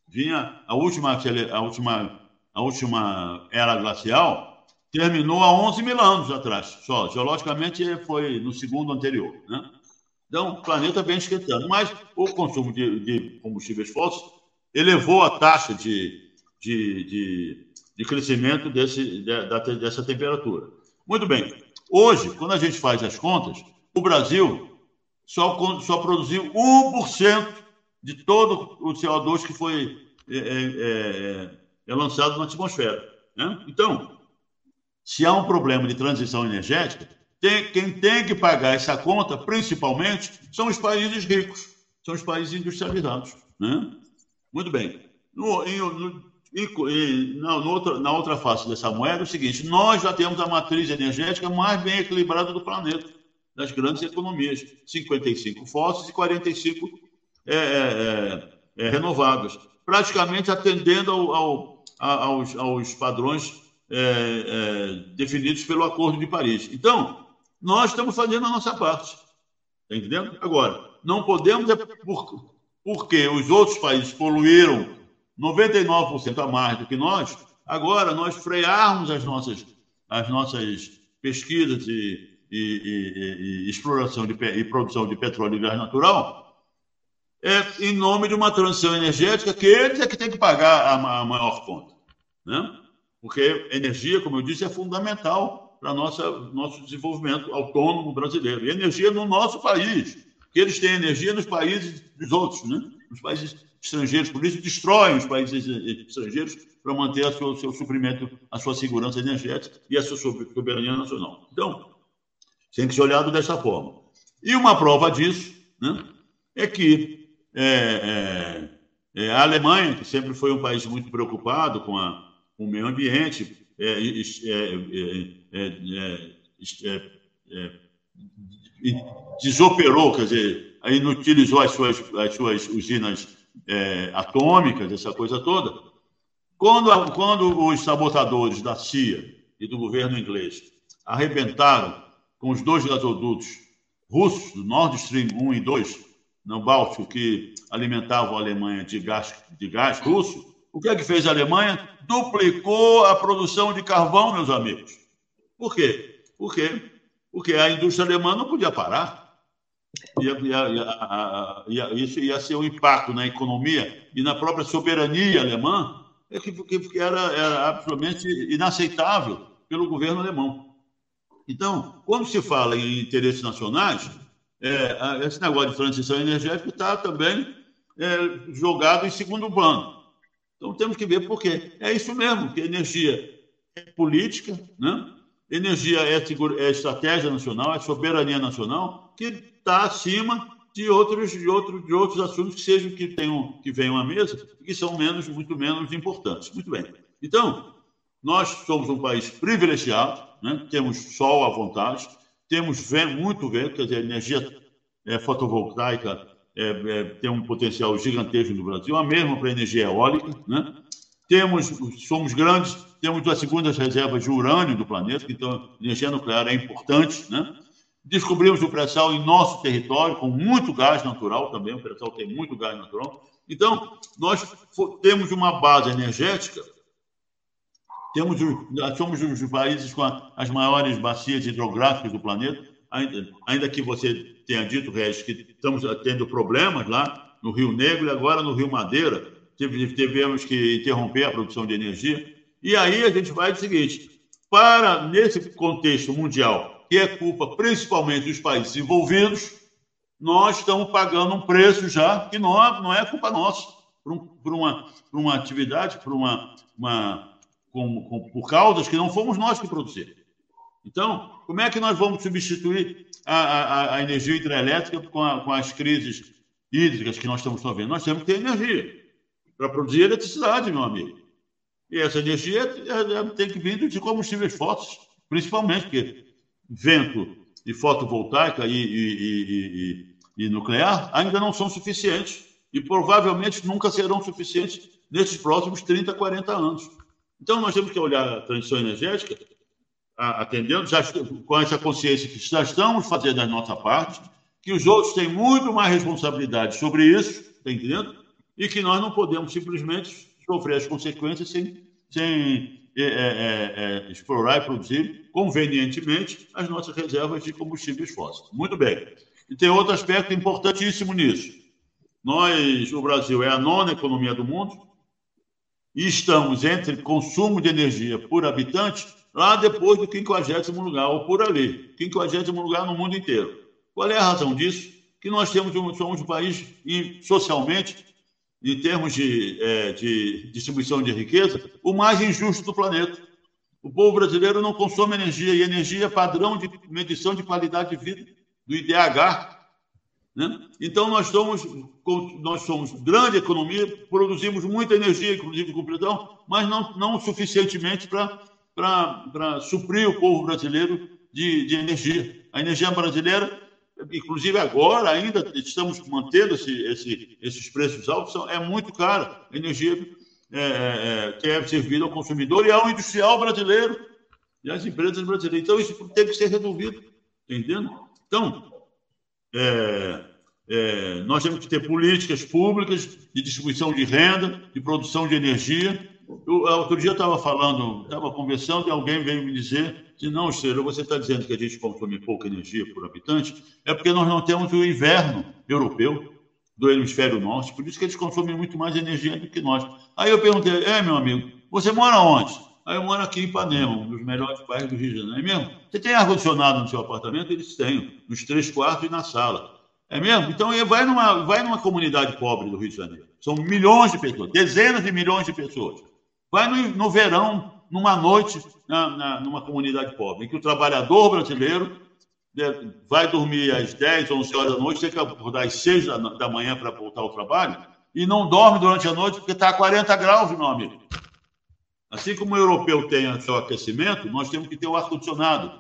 Vinha a última, a, última, a última era glacial terminou há 11 mil anos atrás, só. Geologicamente foi no segundo anterior. Né? Então, o planeta vem esquentando. Mas o consumo de, de combustíveis fósseis elevou a taxa de, de, de, de crescimento desse, de, dessa temperatura. Muito bem. Hoje, quando a gente faz as contas, o Brasil só, só produziu 1% de todo o CO2 que foi é, é, é, é lançado na atmosfera. Né? Então, se há um problema de transição energética, tem, quem tem que pagar essa conta, principalmente, são os países ricos, são os países industrializados. Né? Muito bem. No, em, no, em, na, no outra, na outra face dessa moeda é o seguinte: nós já temos a matriz energética mais bem equilibrada do planeta das grandes economias, 55 fósseis e 45 é, é, é, é, renováveis, praticamente atendendo ao, ao, aos, aos, padrões é, é, definidos pelo Acordo de Paris. Então, nós estamos fazendo a nossa parte, está entendendo? Agora, não podemos, é por, porque os outros países poluíram 99% a mais do que nós, agora nós frearmos as nossas, as nossas pesquisas e e, e, e exploração de, e produção de petróleo e gás natural, é em nome de uma transição energética que eles é que tem que pagar a, a maior conta. Né? Porque energia, como eu disse, é fundamental para nossa nosso desenvolvimento autônomo brasileiro. E energia no nosso país, que eles têm energia nos países dos outros, né? nos países estrangeiros, por isso destroem os países estrangeiros para manter o seu, seu suprimento, a sua segurança energética e a sua soberania nacional. Então, tem que ser olhado dessa forma. E uma prova disso né, é que é, é, é, a Alemanha, que sempre foi um país muito preocupado com, a, com o meio ambiente, é, é, é, desoperou, quer dizer, inutilizou as suas, as suas usinas atômicas, essa coisa toda. Quando, quando os sabotadores da CIA e do governo inglês arrebentaram com os dois gasodutos russos, do Nord Stream 1 e 2, no Báltico, que alimentavam a Alemanha de gás, de gás russo, o que é que fez a Alemanha? Duplicou a produção de carvão, meus amigos. Por quê? Por quê? Porque a indústria alemã não podia parar. Ia, ia, ia, isso ia ser um impacto na economia e na própria soberania alemã, é que, que era, era absolutamente inaceitável pelo governo alemão. Então, quando se fala em interesses nacionais, é, esse negócio de transição energética está também é, jogado em segundo plano. Então, temos que ver por quê. É isso mesmo, que energia é política, né? energia é, é estratégia nacional, é soberania nacional, que está acima de outros, de, outros, de outros assuntos que sejam que, tenham, que venham à mesa e que são menos, muito menos importantes. Muito bem. Então, nós somos um país privilegiado, né? temos sol à vontade, temos vento, muito vento, quer dizer, a energia é, fotovoltaica é, é, tem um potencial gigantesco no Brasil, a mesma para a energia eólica. Né? Temos, somos grandes, temos as segundas reservas de urânio do planeta, então energia nuclear é importante. Né? Descobrimos o pré-sal em nosso território, com muito gás natural também, o pré-sal tem muito gás natural. Então, nós temos uma base energética, temos, somos os países com as maiores bacias hidrográficas do planeta, ainda, ainda que você tenha dito, Regis, que estamos tendo problemas lá no Rio Negro e agora no Rio Madeira, tivemos que interromper a produção de energia. E aí a gente vai do seguinte: para, nesse contexto mundial, que é culpa principalmente dos países envolvidos, nós estamos pagando um preço já que não, não é culpa nossa, por, por uma, por uma atividade, por uma, uma com, com, por causas que não fomos nós que produzimos. Então, como é que nós vamos substituir a, a, a energia hidrelétrica com, a, com, as crises hídricas que nós estamos vendo? Nós temos que ter energia para produzir eletricidade, meu amigo. E essa energia é, é, tem que vir de combustíveis fósseis, principalmente, porque vento e fotovoltaica e, e, e, e, nuclear ainda não são suficientes e provavelmente nunca serão suficientes nesses próximos 30, 40 anos. Então, nós temos que olhar a transição energética atendendo, já, com essa consciência que já estamos fazendo a nossa parte, que os outros têm muito mais responsabilidade sobre isso, está entendendo? E que nós não podemos simplesmente sofrer as consequências sem, sem é, é, é, é, explorar e produzir convenientemente as nossas reservas de combustíveis fósseis. Muito bem. E tem outro aspecto importantíssimo nisso. Nós, o Brasil, é a nona economia do mundo e estamos entre consumo de energia por habitante lá depois do 50 lugar, ou por ali, 50 lugar no mundo inteiro. Qual é a razão disso? Que nós temos, somos um país, socialmente, em termos de, é, de distribuição de riqueza, o mais injusto do planeta. O povo brasileiro não consome energia, e energia é padrão de medição de qualidade de vida, do IDH. Né? Então, nós somos, nós somos grande economia, produzimos muita energia, inclusive com pressão, mas não, não suficientemente para suprir o povo brasileiro de, de energia. A energia brasileira inclusive agora ainda estamos mantendo esse, esse, esses preços altos, são, é muito cara a energia é, é, é, que é servida ao consumidor e ao industrial brasileiro e às empresas brasileiras. Então, isso tem que ser resolvido, entendendo? Então, é, é, nós temos que ter políticas públicas de distribuição de renda, de produção de energia. Eu, outro dia eu estava falando, estava conversando e alguém veio me dizer que não, Estrela, você está dizendo que a gente consome pouca energia por habitante, é porque nós não temos o inverno europeu do hemisfério norte, por isso que eles consomem muito mais energia do que nós. Aí eu perguntei, é, meu amigo, você mora onde? Aí eu moro aqui em Ipanema, um dos melhores bairros do Rio de Janeiro. É mesmo? Você tem ar-condicionado no seu apartamento? Eles têm, nos três quartos e na sala. É mesmo? Então vai numa, vai numa comunidade pobre do Rio de Janeiro. São milhões de pessoas, dezenas de milhões de pessoas. Vai no, no verão, numa noite, na, na, numa comunidade pobre, em que o trabalhador brasileiro né, vai dormir às 10, 11 horas da noite, tem que acordar às 6 da, manhã para voltar ao trabalho, e não dorme durante a noite porque está a 40 graus, meu amigo. Assim como o europeu tem seu aquecimento, nós temos que ter o ar-condicionado,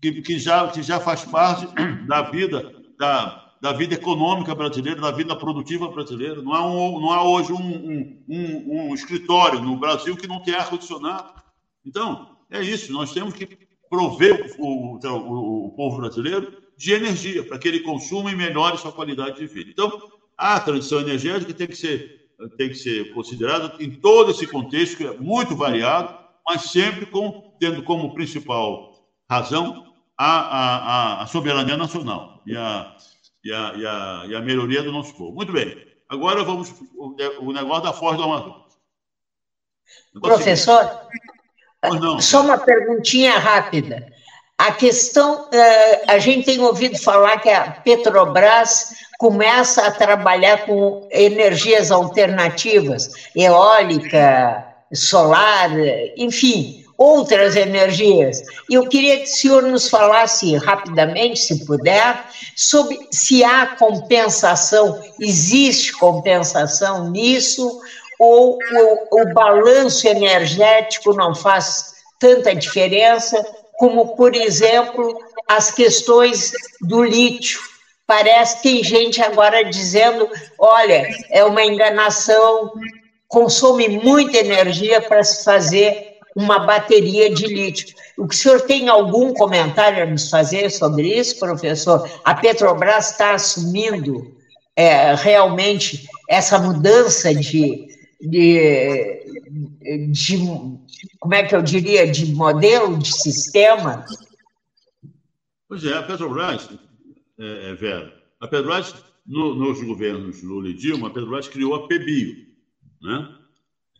que, que, já, que já faz parte (clears throat) da vida da, da vida econômica brasileira, da vida produtiva brasileira. Não há, um, não há hoje um, um, um escritório no Brasil que não tenha ar-condicionado. Então, é isso. Nós temos que prover o, o, o povo brasileiro de energia para que ele consuma e melhore sua qualidade de vida. Então, a transição energética tem que ser, tem que ser considerada em todo esse contexto, que é muito variado, mas sempre com, tendo como principal razão a, a, a soberania nacional e a, e a, e a, e a melhoria do nosso povo. Muito bem. Agora vamos o, o negócio da Foz do Amazonas. Professor, só uma perguntinha rápida. A questão, eh, a gente tem ouvido falar que a Petrobras começa a trabalhar com energias alternativas, eólica, solar, enfim, outras energias. Eu queria que o senhor nos falasse rapidamente, se puder, sobre se há compensação, existe compensação nisso, ou o, o balanço energético não faz tanta diferença, como, por exemplo, as questões do lítio. Parece que tem gente agora dizendo: olha, é uma enganação, consome muita energia para se fazer uma bateria de lítio. O senhor tem algum comentário a nos fazer sobre isso, professor? A Petrobras está assumindo é, realmente essa mudança de, de, de, como é que eu diria, de modelo, de sistema? Pois é, a Petrobras, é, é, Vera, a Petrobras, no, nos governos Lula e Dilma, a Petrobras criou a PBio, né?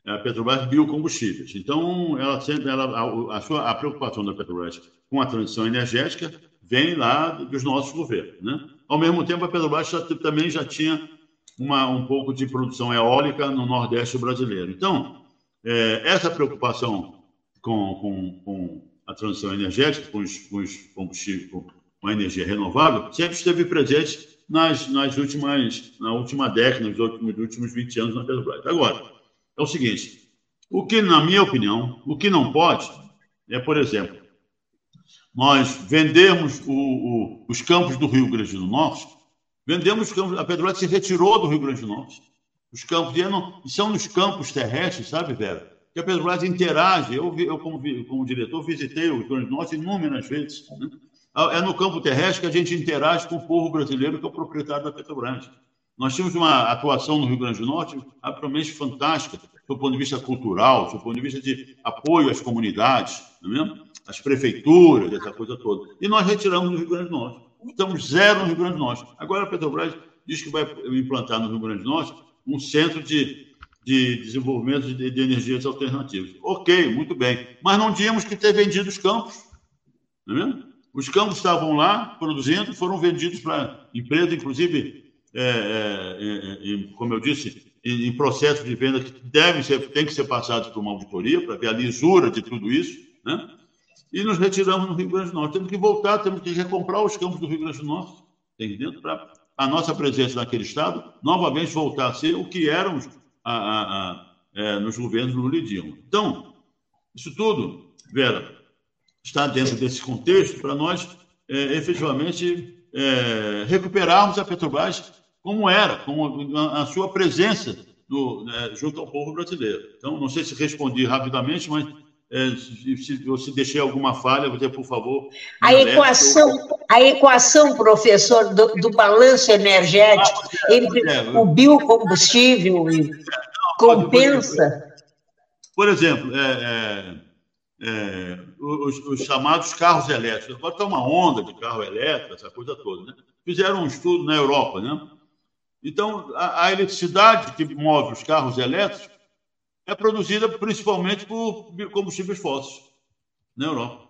É a Petrobras Biocombustíveis. Então, ela ela, a, a, sua, a preocupação da Petrobras com a transição energética vem lá dos nossos governos. Né? Ao mesmo tempo, a Petrobras já, também já tinha uma, um pouco de produção eólica no Nordeste brasileiro. Então, é, essa preocupação com, com, com, a transição energética, com os, com os combustíveis, com, com a energia renovável, sempre esteve presente nas, nas últimas, na última década, nos últimos, nos últimos 20 anos na Petrobras. Agora, é o seguinte: o que, na minha opinião, o que não pode é, por exemplo, nós vendemos o, o, os campos do Rio Grande do Norte, vendemos os campos, a Petrobras se retirou do Rio Grande do Norte. Os campos, não, são nos campos terrestres, sabe, Vera? Que a Petrobras interage. Eu, eu como, como diretor, visitei o Rio Grande do Norte inúmeras vezes. Né? É no campo terrestre que a gente interage com o povo brasileiro, que é o proprietário da Petrobras. Nós tínhamos uma atuação no Rio Grande do Norte absolutamente fantástica, do ponto de vista cultural, do ponto de vista de apoio às comunidades, não é mesmo? às prefeituras, essa coisa toda. E nós retiramos do Rio Grande do Norte. Estamos zero no Rio Grande do Norte. Agora a Petrobras diz que vai implantar no Rio Grande do Norte um centro de, de desenvolvimento de, de energias alternativas. Ok, muito bem. Mas não tínhamos que ter vendido os campos. Não é mesmo? Os campos estavam lá produzindo, foram vendidos para empresas, inclusive como eu disse, em, processos de venda que devem ser, tem que ser passados por uma auditoria para ver a lisura de tudo isso, né? E nos retiramos no Rio Grande do Norte. Temos que voltar, temos que recomprar os campos do Rio Grande do Norte, entendeu? Para a nossa presença naquele estado novamente voltar a ser o que éramos a, a, a, é, nos governos Lula e Dilma. Então, isso tudo, Vera, está dentro desse contexto para nós é, efetivamente é, recuperarmos a Petrobras como era, com a, a sua presença no, né, junto ao povo brasileiro. Então, não sei se respondi rapidamente, mas é, se, se deixei alguma falha, você, por favor. A equação, eu... a equação, professor, do, do balanço energético ah, é, entre é, o biocombustível e compensa. Por exemplo, é, é, os, os, chamados carros elétricos. Agora está uma onda de carro elétrico, essa coisa toda. Né? Fizeram um estudo na Europa, né? Então, a, a eletricidade que move os carros elétricos é produzida principalmente por combustíveis fósseis na Europa.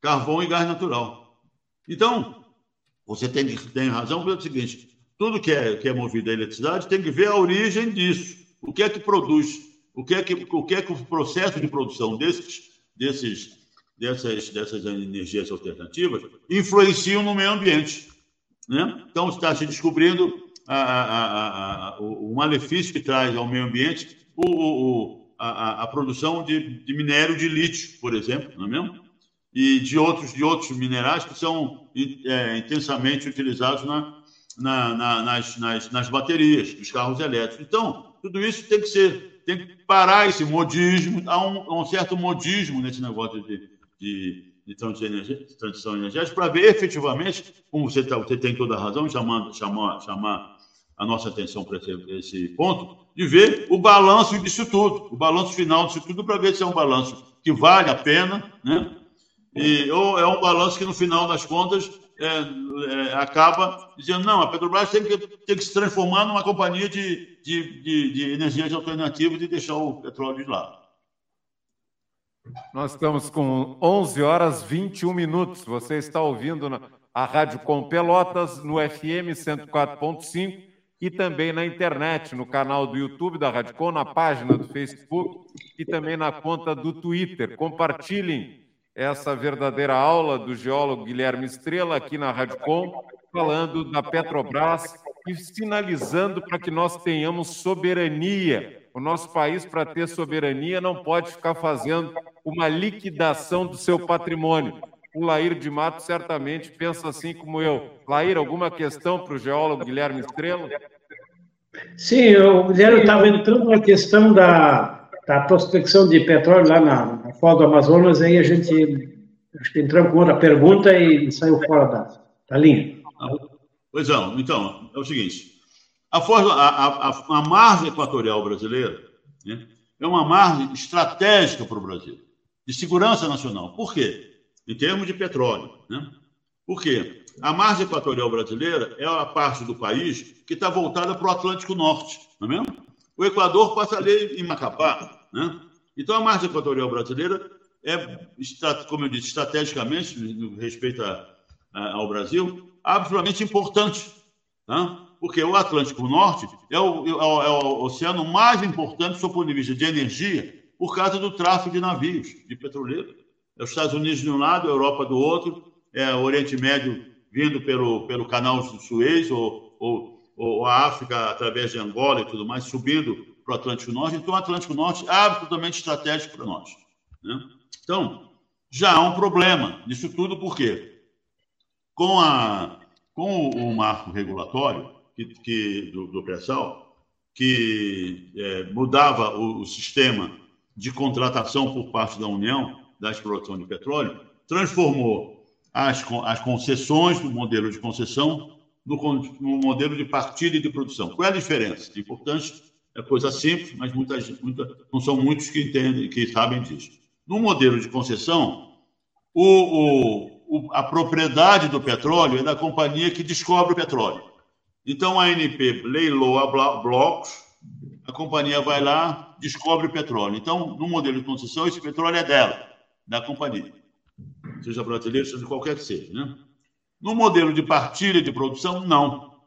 Carvão e gás natural. Então, você tem, tem razão pelo seguinte: tudo que é, que é movido a eletricidade tem que ver a origem disso. O que é que produz? O que é que o, que é que o processo de produção desses, desses, dessas, dessas energias alternativas influenciam no meio ambiente? Né? Então, está se descobrindo a, a, a, o, malefício que traz ao meio ambiente o, o, a, produção de, de, minério de lítio, por exemplo, não é mesmo? E de outros, de outros minerais que são é, intensamente utilizados na, na, na, nas, nas, nas baterias dos carros elétricos. Então, tudo isso tem que ser, tem que parar esse modismo, há um, um certo modismo nesse negócio de, de de transição energética, para ver efetivamente, como você, tá, você tem toda a razão, chamando, chamar, chamar a nossa atenção para esse, esse, ponto, de ver o balanço disso tudo, o balanço final disso tudo, para ver se é um balanço que vale a pena, né? E, ou é um balanço que, no final das contas, é, é, acaba dizendo, não, a Petrobras tem que, tem que se transformar numa companhia de, de, de, de energias alternativas e deixar o petróleo de lado. Nós estamos com 11 horas 21 minutos. Você está ouvindo a Rádio Com Pelotas no FM 104.5 e também na internet, no canal do YouTube da Rádio Com, na página do Facebook e também na conta do Twitter. Compartilhem essa verdadeira aula do geólogo Guilherme Estrela aqui na Rádio Com, falando da Petrobras e sinalizando para que nós tenhamos soberania o nosso país, para ter soberania, não pode ficar fazendo uma liquidação do seu patrimônio. O Lair de Mato certamente pensa assim como eu. Lair, alguma questão para o geólogo Guilherme Estrela? Sim, o Guilherme estava entrando na questão da, da prospecção de petróleo lá na, Foz do Amazonas, aí a gente acho que entramos com outra pergunta e saiu fora da, da linha. Pois não, então, é o seguinte, a, Foz, a, a, a margem equatorial brasileira né, é uma margem estratégica para o Brasil, de segurança nacional. Por quê? Em termos de petróleo. Né? Por quê? A margem equatorial brasileira é a parte do país que está voltada para o Atlântico Norte, não é mesmo? O Equador passa ali em Macapá, né? Então, a margem equatorial brasileira é, como eu disse, estrategicamente, no respeito a, a, ao Brasil, absolutamente importante. Tá? Porque o Atlântico Norte é o, é, o, é o, oceano mais importante, do ponto de vista de energia, por causa do tráfego de navios, de petroleiro. É os Estados Unidos de um lado, a Europa do outro, é o Oriente Médio vindo pelo, pelo canal do Suez, ou, ou, ou a África através de Angola e tudo mais, subindo para o Atlântico Norte. Então, o Atlântico Norte é absolutamente estratégico para nós. Né? Então, já há um problema nisso tudo, por quê? Com, a, com o marco regulatório que, que do, do pré-sal, que é, mudava o, o, sistema de contratação por parte da União da exploração de petróleo, transformou as, as concessões do modelo de concessão no, no modelo de partilha de produção. Qual é a diferença? É importante, é coisa simples, mas muita, muita, não são muitos que entendem, que sabem disso. No modelo de concessão, o, o, a propriedade do petróleo é da companhia que descobre o petróleo. Então, a ANP leiloa blocos, a companhia vai lá, descobre o petróleo. Então, no modelo de concessão, esse petróleo é dela, da companhia. Seja brasileiro, seja qualquer que seja. Né? No modelo de partilha de produção, não.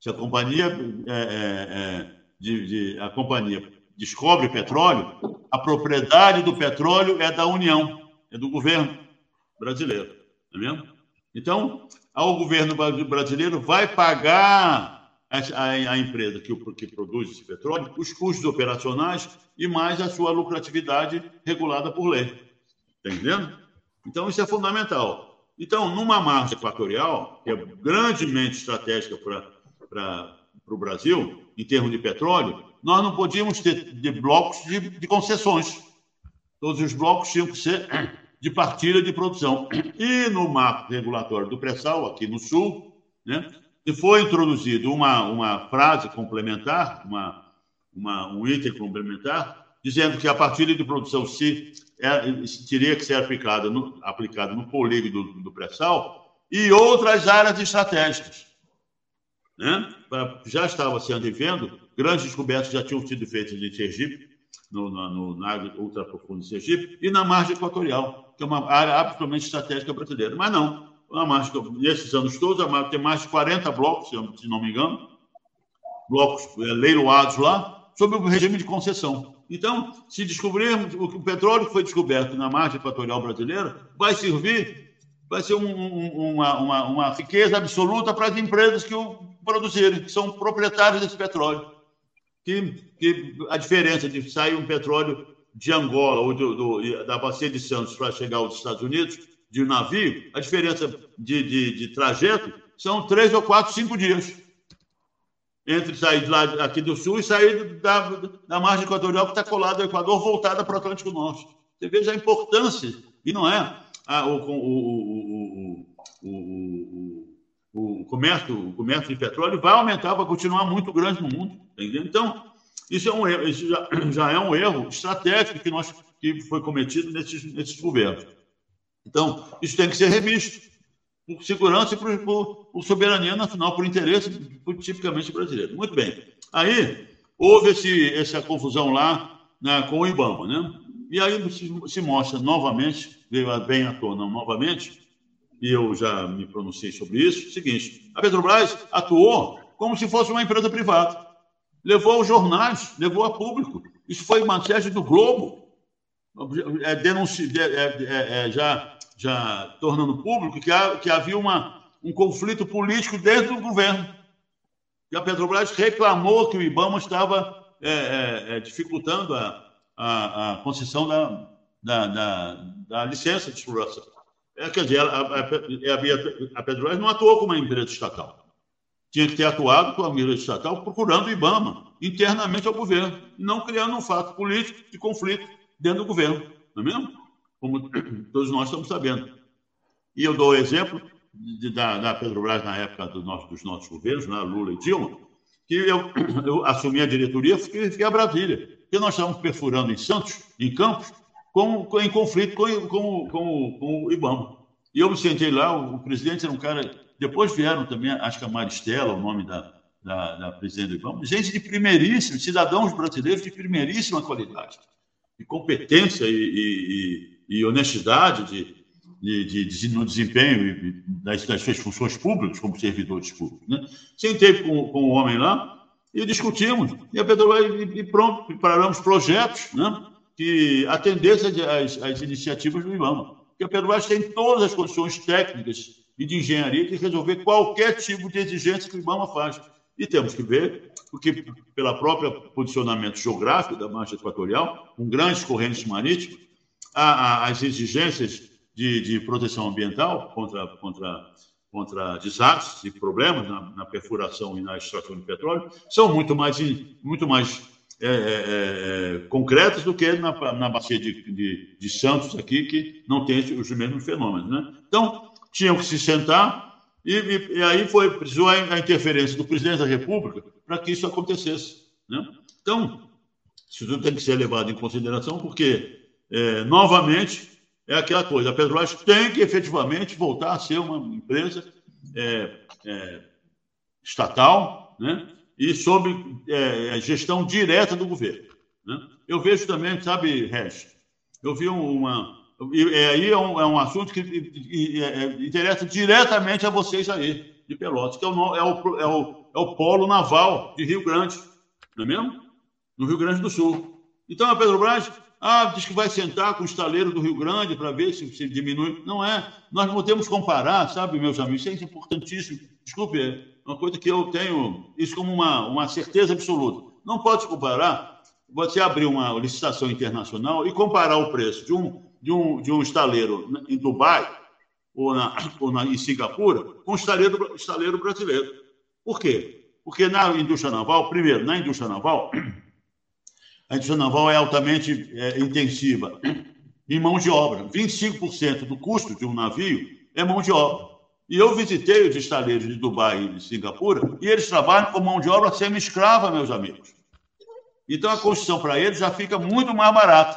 Se a companhia, é, é, é de, de, a companhia descobre petróleo, a propriedade do petróleo é da União, é do governo brasileiro. Não é mesmo? Então, o governo brasileiro vai pagar a, a, a empresa que, que, produz esse petróleo os custos operacionais e mais a sua lucratividade regulada por lei. Está entendendo? Então, isso é fundamental. Então, numa margem equatorial, que é grandemente estratégica para o Brasil, em termos de petróleo, nós não podíamos ter de blocos de, de concessões. Todos os blocos tinham que ser de partilha de produção. E no marco regulatório do pré-sal, aqui no Sul, né, foi introduzido uma, uma frase complementar, uma, uma, um item complementar, dizendo que a partilha de produção se, é, se teria que ser aplicada no, aplicada no polígono do, do pré-sal e outras áreas estratégicas. Né? Já estava se antevendo Grandes descobertas já tinham sido feitas em Sergipe, no, no, na área ultraprofunda de Sergipe, e na margem equatorial, que é uma área absolutamente estratégica brasileira. Mas não, a margem, nesses anos todos, a margem tem mais de 40 blocos, se não me engano, blocos é, leiloados lá, sob o regime de concessão. Então, se descobrirmos o petróleo que foi descoberto na margem equatorial brasileira, vai servir, vai ser um, um, uma, uma, uma riqueza absoluta para as empresas que o produzirem, que são proprietários desse petróleo que, que a diferença de sair um petróleo de Angola ou do, do, da bacia de Santos para chegar aos Estados Unidos, de um navio, a diferença de, de, de, trajeto são três ou quatro, cinco dias. Entre sair de lá, aqui do sul e sair da, da margem equatorial que está colada ao Equador, voltada para o Atlântico Norte. Você veja a importância, e não é a, o, o, o, o, comércio, o comércio de petróleo vai aumentar, vai continuar muito grande no mundo. Entendeu? Então, isso, é um isso já, (clears throat) já, é um erro estratégico que, nós, que foi cometido nesses, nesses governos. Então, isso tem que ser revisto por segurança e por, por, por soberania nacional, por interesse por, tipicamente brasileiro. Muito bem. Aí, houve esse, essa confusão lá né, com o IBAMA, né? E aí se, se mostra novamente, veio bem à tona novamente, e eu já me pronunciei sobre isso, seguinte, a Petrobras atuou como se fosse uma empresa privada levou aos jornais, levou a público. Isso foi manchete do Globo, é, denunci, é, é, é, já, já tornando público que, há, que havia uma, um conflito político dentro do governo. E a Petrobras reclamou que o IBAMA estava é, é, dificultando a, a, a concessão da, da, da, da, licença de exploração. quer dizer, a, a, a Petrobras não atuou como uma empresa estatal tinha que ter atuado com a mira estatal procurando o IBAMA internamente ao governo, não criando um fato político de conflito dentro do governo. não é mesmo? Como todos nós estamos sabendo. E eu dou o exemplo de, da, da, Petrobras na época do nosso, dos nossos governos, né, Lula e Dilma, que eu, eu assumi a diretoria e fiquei, fiquei a Brasília. Porque nós estávamos perfurando em Santos, em Campos, com, com, em conflito com, com, com, com o IBAMA. E eu me sentei lá, o, o, presidente era um cara. Depois vieram também, acho que a Maristela, o nome da, da, da presidente do IBAMA, gente de primeiríssima, cidadãos brasileiros de primeiríssima qualidade, de competência e, e, e, e honestidade de, de, de, de, no desempenho das, das, suas funções públicas, como servidores públicos. Né? Sentei com, com o homem lá e discutimos. E a Petrobras, e, pronto, preparamos projetos né, que atendessem às, iniciativas do IBAMA. Porque a Petrobras tem todas as condições técnicas e de engenharia de resolver qualquer tipo de exigência que o IBAMA faz. E temos que ver, porque pela própria posicionamento geográfico da marcha equatorial, com grandes correntes marítimas, a, a, as exigências de, de proteção ambiental contra, contra, contra desastres e problemas na, na, perfuração e na extração de petróleo são muito mais, muito mais é, é, é, concretas do que na, na bacia de, de, de, Santos aqui, que não tem os mesmos fenômenos. Né? Então, tinham que se sentar e, e, e aí foi, precisou a, interferência do presidente da República para que isso acontecesse. Né? Então, isso tudo tem que ser levado em consideração, porque, é, novamente, é aquela coisa: a Petrobras tem que efetivamente voltar a ser uma empresa é, é, estatal né? e sob é, gestão direta do governo. Né? Eu vejo também, sabe, Regis, eu vi uma. E aí é um, é um assunto que é, interessa diretamente a vocês aí, de Pelotas, que é o, é o, é o, é o polo naval de Rio Grande, não é mesmo? No Rio Grande do Sul. Então a Petrobras ah, diz que vai sentar com o estaleiro do Rio Grande para ver se, se diminui. Não é. Nós não podemos comparar, sabe, meus amigos? Isso é importantíssimo. Desculpe, é uma coisa que eu tenho isso como uma, uma certeza absoluta. Não pode comparar você abrir uma licitação internacional e comparar o preço de um, de um, de um estaleiro em Dubai ou, na, ou na, em Singapura com o estaleiro, estaleiro brasileiro. Por quê? Porque na indústria naval, primeiro, na indústria naval, a indústria naval é altamente é, intensiva em mão de obra. 25% do custo de um navio é mão de obra. E eu visitei os estaleiros de Dubai e de Singapura e eles trabalham com mão de obra semi-escrava, meus amigos. Então a construção para eles já fica muito mais barata.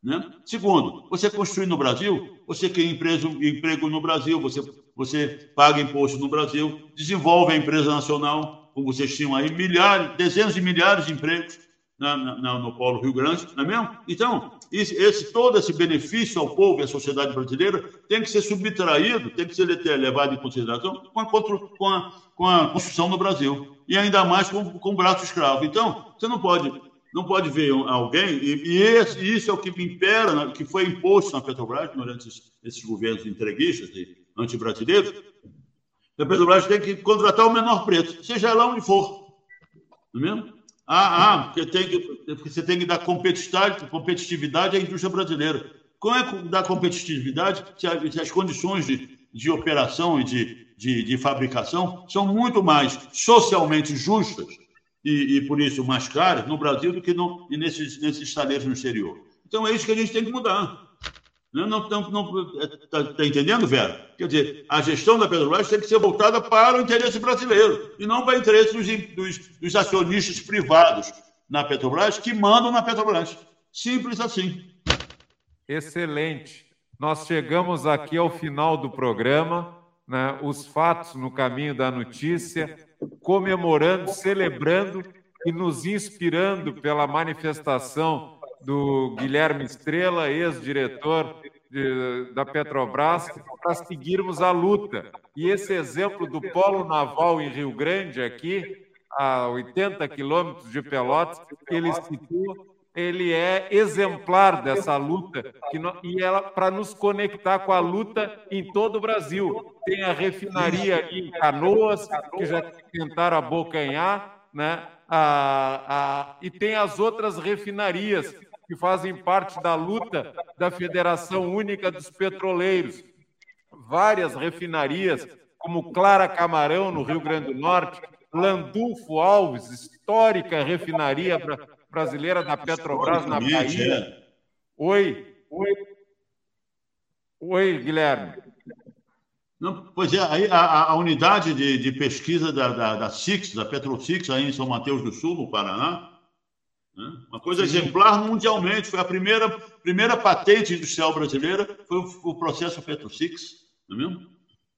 Né? Segundo, você construir no Brasil, você cria empresa, emprego no Brasil, você, você paga imposto no Brasil, desenvolve a empresa nacional, como vocês tinham aí, milhares, dezenas de milhares de empregos na, na, no Polo Rio Grande, não é mesmo? Então, esse, esse, todo esse benefício ao povo e à sociedade brasileira tem que ser subtraído, tem que ser levado em consideração com a, com a, com a construção no Brasil. E ainda mais com, com o braço escravo. Então, você não pode, não pode ver alguém, e, e esse, isso é o que impera, que foi imposto na Petrobras durante esses, esses governos entreguistas e antibrasileiros, a Petrobras tem que contratar o menor preço, seja lá onde for. Não é mesmo? Ah, ah porque, tem que, porque você tem que dar competitividade, competitividade à indústria brasileira. Como é que dá competitividade se as condições de, de operação e de, de, de, fabricação são muito mais socialmente justas e, e, por isso mais caras no Brasil do que no, nesses, nesses estaleiros no exterior? Então é isso que a gente tem que mudar. Não, não, não, tá, tá, entendendo, Vera? Quer dizer, a gestão da Petrobras tem que ser voltada para o interesse brasileiro e não para o interesse dos, dos, dos acionistas privados na Petrobras que mandam na Petrobras. Simples assim. Excelente. Nós chegamos aqui ao final do programa, né, os fatos no caminho da notícia, comemorando, celebrando e nos inspirando pela manifestação do Guilherme Estrela, ex-diretor da Petrobras, para seguirmos a luta. E esse exemplo do Polo Naval em Rio Grande, aqui, a 80 quilômetros de Pelotas, que ele citou, ele é exemplar dessa luta e ela para nos conectar com a luta em todo o Brasil. Tem a refinaria em Canoas, que já tentaram abocanhar, né? E tem as outras refinarias que fazem parte da luta da Federação Única dos Petroleiros. Várias refinarias, como Clara Camarão, no Rio Grande do Norte, Landulfo Alves, histórica refinaria brasileira da Petrobras na Bahia. É. Oi. Oi, Oi Guilherme. Não, pois é, aí a, a unidade de, de pesquisa da, da, da SIX, da PetroSix, aí em São Mateus do Sul, no Paraná? Uma coisa Sim. exemplar mundialmente, foi a primeira, primeira patente industrial brasileira, foi o, processo PetroSix, não é mesmo?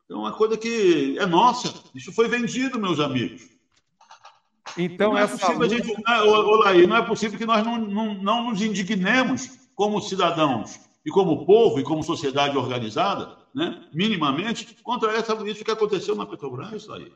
Então, é uma coisa que é nossa, isso foi vendido, meus amigos. Então, não é possível luta... a gente, não é, não é possível que nós não, não, não nos indignemos como cidadãos e como povo e como sociedade organizada, né, minimamente, contra essa, isso que aconteceu na Petrobras aí.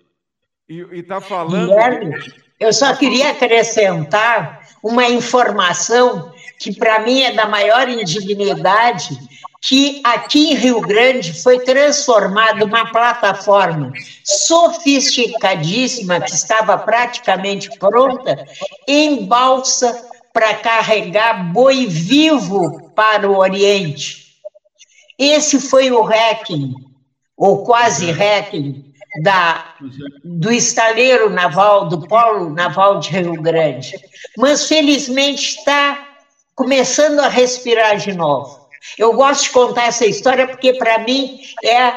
E está falando. Guilherme, eu só queria acrescentar uma informação que, para mim, é da maior indignidade, que aqui em Rio Grande foi transformada uma plataforma sofisticadíssima, que estava praticamente pronta, em balsa para carregar boi vivo para o Oriente. Esse foi o hacking, ou quase hacking, da, do estaleiro naval, do polo naval de Rio Grande. Mas, felizmente, está começando a respirar de novo. Eu gosto de contar essa história porque, para mim, é,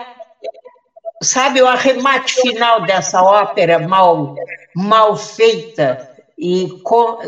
sabe, o arremate final dessa ópera mal, mal feita e, com,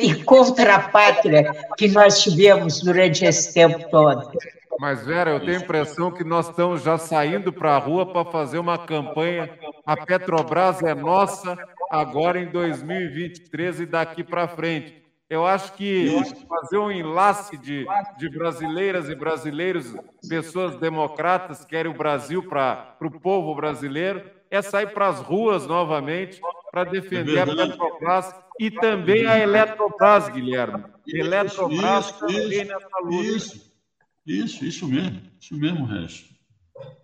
e contra a pátria que nós tivemos durante esse tempo todo. Mas, Vera, eu tenho a impressão que nós estamos já saindo para a rua para fazer uma campanha. A Petrobras é nossa agora em 2023 e daqui para frente. Eu acho que fazer um enlace de, de brasileiras e brasileiros, pessoas democratas, que querem o Brasil para o povo brasileiro, é sair para as ruas novamente para defender é a Petrobras e também a Eletrobras, Guilherme. Eletrobras isso, também isso, nessa luta. Isso, isso, isso mesmo, isso mesmo, Regis.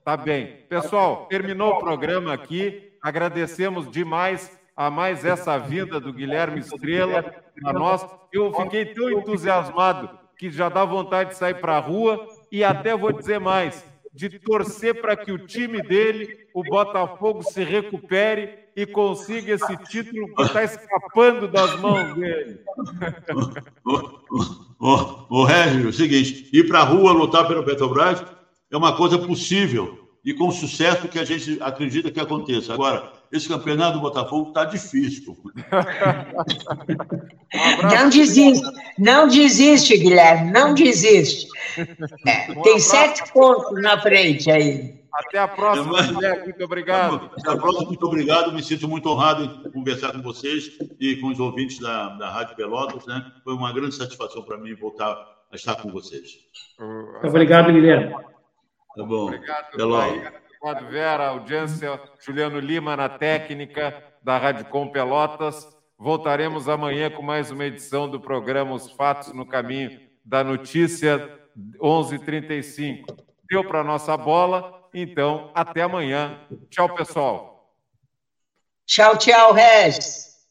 Tá bem. Pessoal, terminou o programa aqui. Agradecemos demais a mais essa vinda do Guilherme Estrela para nós. Eu fiquei tão entusiasmado que já dá vontade de sair para a rua e até vou dizer mais, de torcer para que o time dele, o Botafogo, se recupere e consiga esse título que está escapando das mãos dele. O Régio, é o seguinte, ir para a rua lutar pelo Petrobras é uma coisa possível e com sucesso que a gente acredita que aconteça. Agora, esse campeonato do Botafogo está difícil. (laughs) não desiste, não desiste, Guilherme, não desiste. É, tem sete pontos na frente aí. Até a próxima, é, Guilherme. Muito obrigado. Até a próxima, muito obrigado. Me sinto muito honrado em conversar com vocês e com os ouvintes da, da Rádio Pelotas. Né? Foi uma grande satisfação para mim voltar a estar com vocês. Muito obrigado, Guilherme. Tá bom. Obrigado, Até logo. Obrigado, Vera, audiência, Juliano Lima na técnica da Rádio Com Pelotas. Voltaremos amanhã com mais uma edição do programa Os Fatos no Caminho da Notícia, 11h35. Deu para nossa bola, então até amanhã. Tchau, pessoal. Tchau, tchau, Regis.